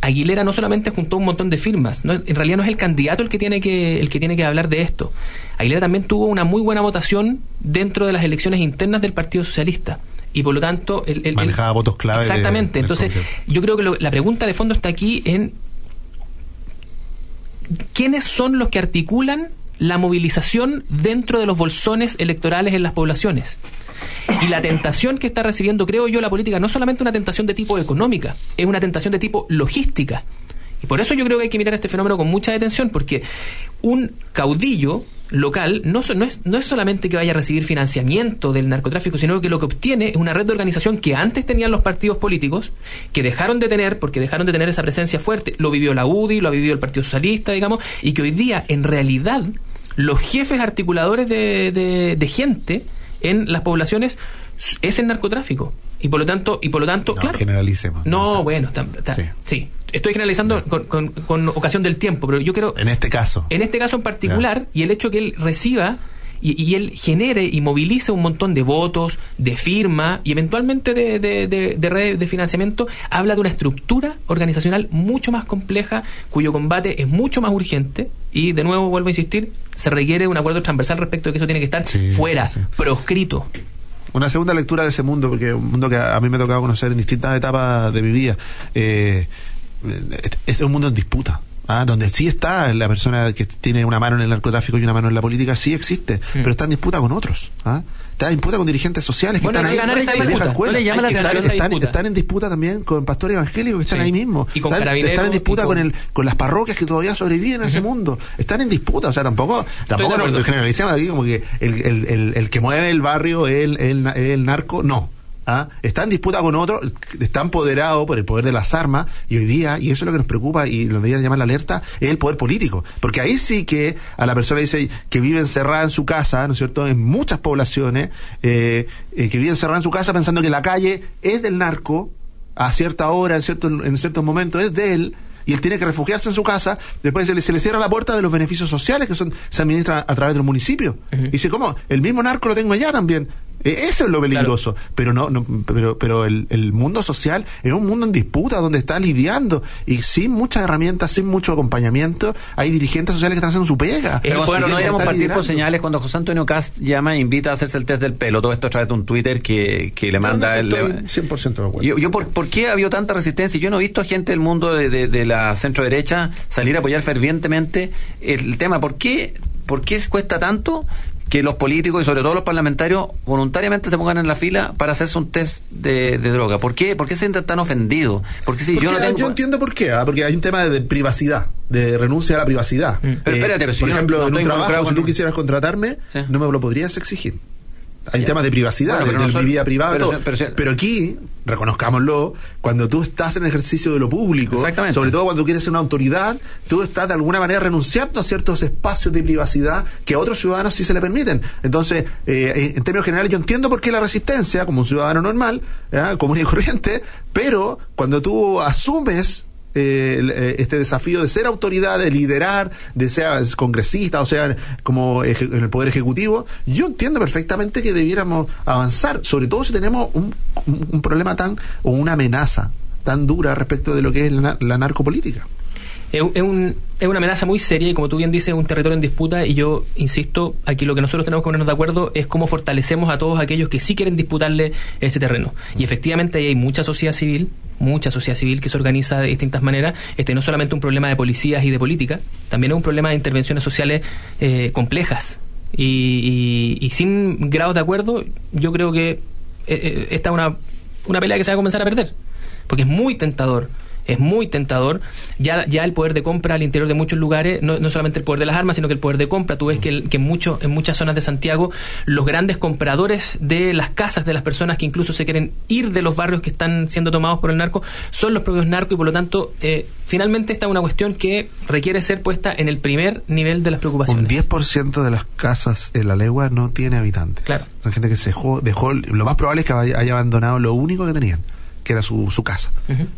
Aguilera no solamente juntó un montón de firmas, no, en realidad no es el candidato el que tiene que el que tiene que hablar de esto. Aguilera también tuvo una muy buena votación dentro de las elecciones internas del Partido Socialista y por lo tanto el, el manejaba votos clave exactamente de, entonces yo creo que lo, la pregunta de fondo está aquí en quiénes son los que articulan la movilización dentro de los bolsones electorales en las poblaciones y la tentación que está recibiendo, creo yo, la política no es solamente una tentación de tipo económica, es una tentación de tipo logística. Y por eso yo creo que hay que mirar este fenómeno con mucha detención, porque un caudillo local no, no, es, no es solamente que vaya a recibir financiamiento del narcotráfico, sino que lo que obtiene es una red de organización que antes tenían los partidos políticos, que dejaron de tener, porque dejaron de tener esa presencia fuerte. Lo vivió la UDI, lo ha vivido el Partido Socialista, digamos, y que hoy día, en realidad, los jefes articuladores de, gente en las poblaciones es el narcotráfico. Y por lo tanto y por lo tanto no, claro. generalicemos no, o sea, bueno está, está, sí. sí. estoy generalizando con, con, con, ocasión del tiempo pero yo quiero en este caso. En este caso en particular y el hecho que él reciba y, y, él genere y movilice un montón de votos, de firma y eventualmente de, de, de, de redes de financiamiento, habla de una estructura organizacional mucho más compleja, cuyo combate es mucho más urgente y, de nuevo, vuelvo a insistir, se requiere un acuerdo transversal respecto de que eso tiene que estar sí, fuera, sí, sí. proscrito. Una segunda lectura de ese mundo, porque un mundo que a mí me ha tocado conocer en distintas etapas de mi vida, eh, es un mundo en disputa. ¿Ah? donde sí está la persona que tiene una mano en el narcotráfico y una mano en la política, sí existe, mm. pero está en disputa con otros. ¿ah? Está en disputa con dirigentes sociales que bueno, están ahí ganar esa disputa. Escuela, no le llama la están, en disputa también con pastores evangélicos que están sí. ahí mismo. Y con están, están en disputa con... con... el con las parroquias que todavía sobreviven en uh -huh. ese mundo. Están en disputa, o sea, tampoco tampoco no, generalicemos aquí como que el, el, el, el, que mueve el barrio es el, el, el narco, no ¿ah? está en disputa con otro, está empoderado por el poder de las armas y hoy día, y eso es lo que nos preocupa y lo deberían llamar la alerta, es el poder político. Porque ahí sí que a la persona dice que vive encerrada en su casa, ¿no es cierto?, en muchas poblaciones, eh, eh, que vive encerrada en su casa pensando que la calle es del narco, a cierta hora, en, cierto, en ciertos momentos, es de él, y él tiene que refugiarse en su casa, después se le, se le cierra la puerta de los beneficios sociales que son se administran a través del municipio. Y dice, ¿cómo? El mismo narco lo tengo allá también. Eh, Eso es lo peligroso. Pero no, no pero, pero el, el mundo social es un mundo en disputa donde está lidiando y sin muchas herramientas, sin mucho acompañamiento, hay dirigentes sociales que están haciendo su pega. Pero bueno, no deberíamos partir por señales cuando José Antonio Cast llama e invita a hacerse el test del pelo. Todo esto a través de un Twitter que, que le manda el. Estoy 100% de acuerdo. Yo, yo por, ¿Por qué ha habido tanta resistencia? Yo no he visto a gente del mundo de, de- de la centro derecha salir a apoyar fervientemente el tema. ¿Por qué, ¿Por qué cuesta tanto que los políticos y sobre todo los parlamentarios voluntariamente se pongan en la fila para hacerse un test de, de droga? ¿Por qué, ¿Por qué se sienten tan ofendidos? Porque si Porque, yo no tengo... yo entiendo por qué, ah, porque hay un tema de privacidad, de renuncia a la privacidad. Pero Eh, espérate, pero si por yo ejemplo, no en un trabajo, si tú quisieras contratarme, no me lo podrías exigir. Hay temas de privacidad, Bueno, de, vida privada, pero aquí, reconozcámoslo, cuando tú estás en ejercicio de lo público, sobre todo cuando quieres ser una autoridad, tú estás de alguna manera renunciando a ciertos espacios de privacidad que a otros ciudadanos sí se le permiten. Entonces, eh, en términos generales, yo entiendo por qué la resistencia, como un ciudadano normal, común y corriente, pero cuando tú asumes eh, eh, este desafío de ser autoridad, de liderar, de ser congresista, o sea, como en el Poder Ejecutivo, yo entiendo perfectamente que debiéramos avanzar, sobre todo si tenemos un, un- problema tan, o una amenaza tan dura respecto de lo que es la, la narcopolítica. Es un- es una amenaza muy seria y como tú bien dices, es un territorio en disputa y yo insisto, aquí lo que nosotros tenemos que ponernos de acuerdo es cómo fortalecemos a todos aquellos que sí quieren disputarle ese terreno. Y efectivamente ahí hay mucha sociedad civil, mucha sociedad civil que se organiza de distintas maneras. Este no es solamente un problema de policías y de política, también es un problema de intervenciones sociales eh, complejas. Y, sin grados de acuerdo, yo creo que eh, eh, esta es una, una pelea que se va a comenzar a perder. Porque es muy tentador es muy tentador. Ya, ya el poder de compra al interior de muchos lugares, no, no solamente el poder de las armas, sino que el poder de compra. Tú ves que, el- que en, mucho- en muchas zonas de Santiago, los grandes compradores de las casas de las personas que incluso se quieren ir de los barrios que están siendo tomados por el narco, son los propios narcos y por lo tanto, eh, finalmente esta es una cuestión que requiere ser puesta en el primer nivel de las Un preocupaciones. 10% de las casas en la legua no tiene habitantes. Claro. Son gente que se dejó, dejó, lo más probable es que haya abandonado lo único que tenían, que era su, su casa.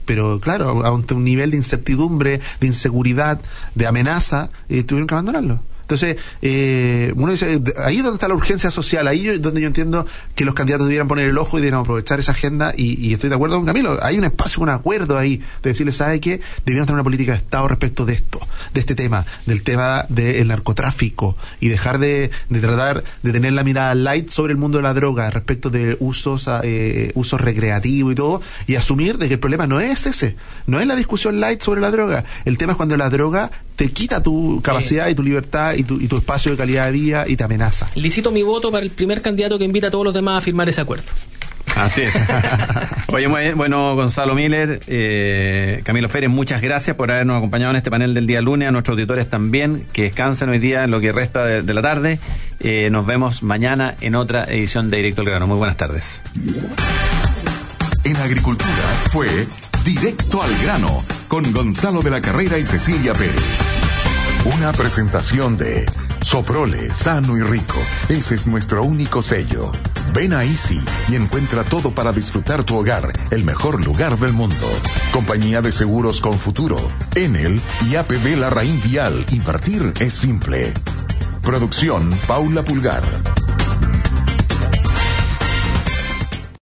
Pero claro, ante un nivel de incertidumbre, de inseguridad, de amenaza, eh, tuvieron que abandonarlo. Entonces, eh, uno dice, de- ahí es donde está la urgencia social, ahí es donde yo entiendo que los candidatos debieran poner el ojo y debieran aprovechar esa agenda y, y estoy de acuerdo con Camilo, hay un espacio, un acuerdo ahí de decirle, ¿sabe qué? Debieran tener una política de Estado respecto de esto, de este tema, del tema del narcotráfico y dejar de, de tratar de tener la mirada light sobre el mundo de la droga respecto de usos, ah, eh, usos recreativos y todo y asumir de que el problema no es ese, no es la discusión light sobre la droga, el tema es cuando la droga te quita tu capacidad y tu libertad y tu, y tu espacio de calidad de vida y te amenaza. Licito mi voto para el primer candidato que invita a todos los demás a firmar ese acuerdo. Así es. Oye, muy bien, bueno, Gonzalo Miller, eh, Camilo Férez, muchas gracias por habernos acompañado en este panel del día lunes. A nuestros auditores también, que descansen hoy día en lo que resta de, de la tarde. Eh, nos vemos mañana en otra edición de Directo al Grano. Muy buenas tardes. En agricultura fue Directo al Grano con Gonzalo de la Carrera y Cecilia Pérez. Una presentación de Soprole, sano y rico. Ese es nuestro único sello. Ven a Easy y encuentra todo para disfrutar tu hogar, el mejor lugar del mundo. Compañía de Seguros con Futuro, Enel y APB La Raín Vial. Invertir es simple. Producción Paula Pulgar.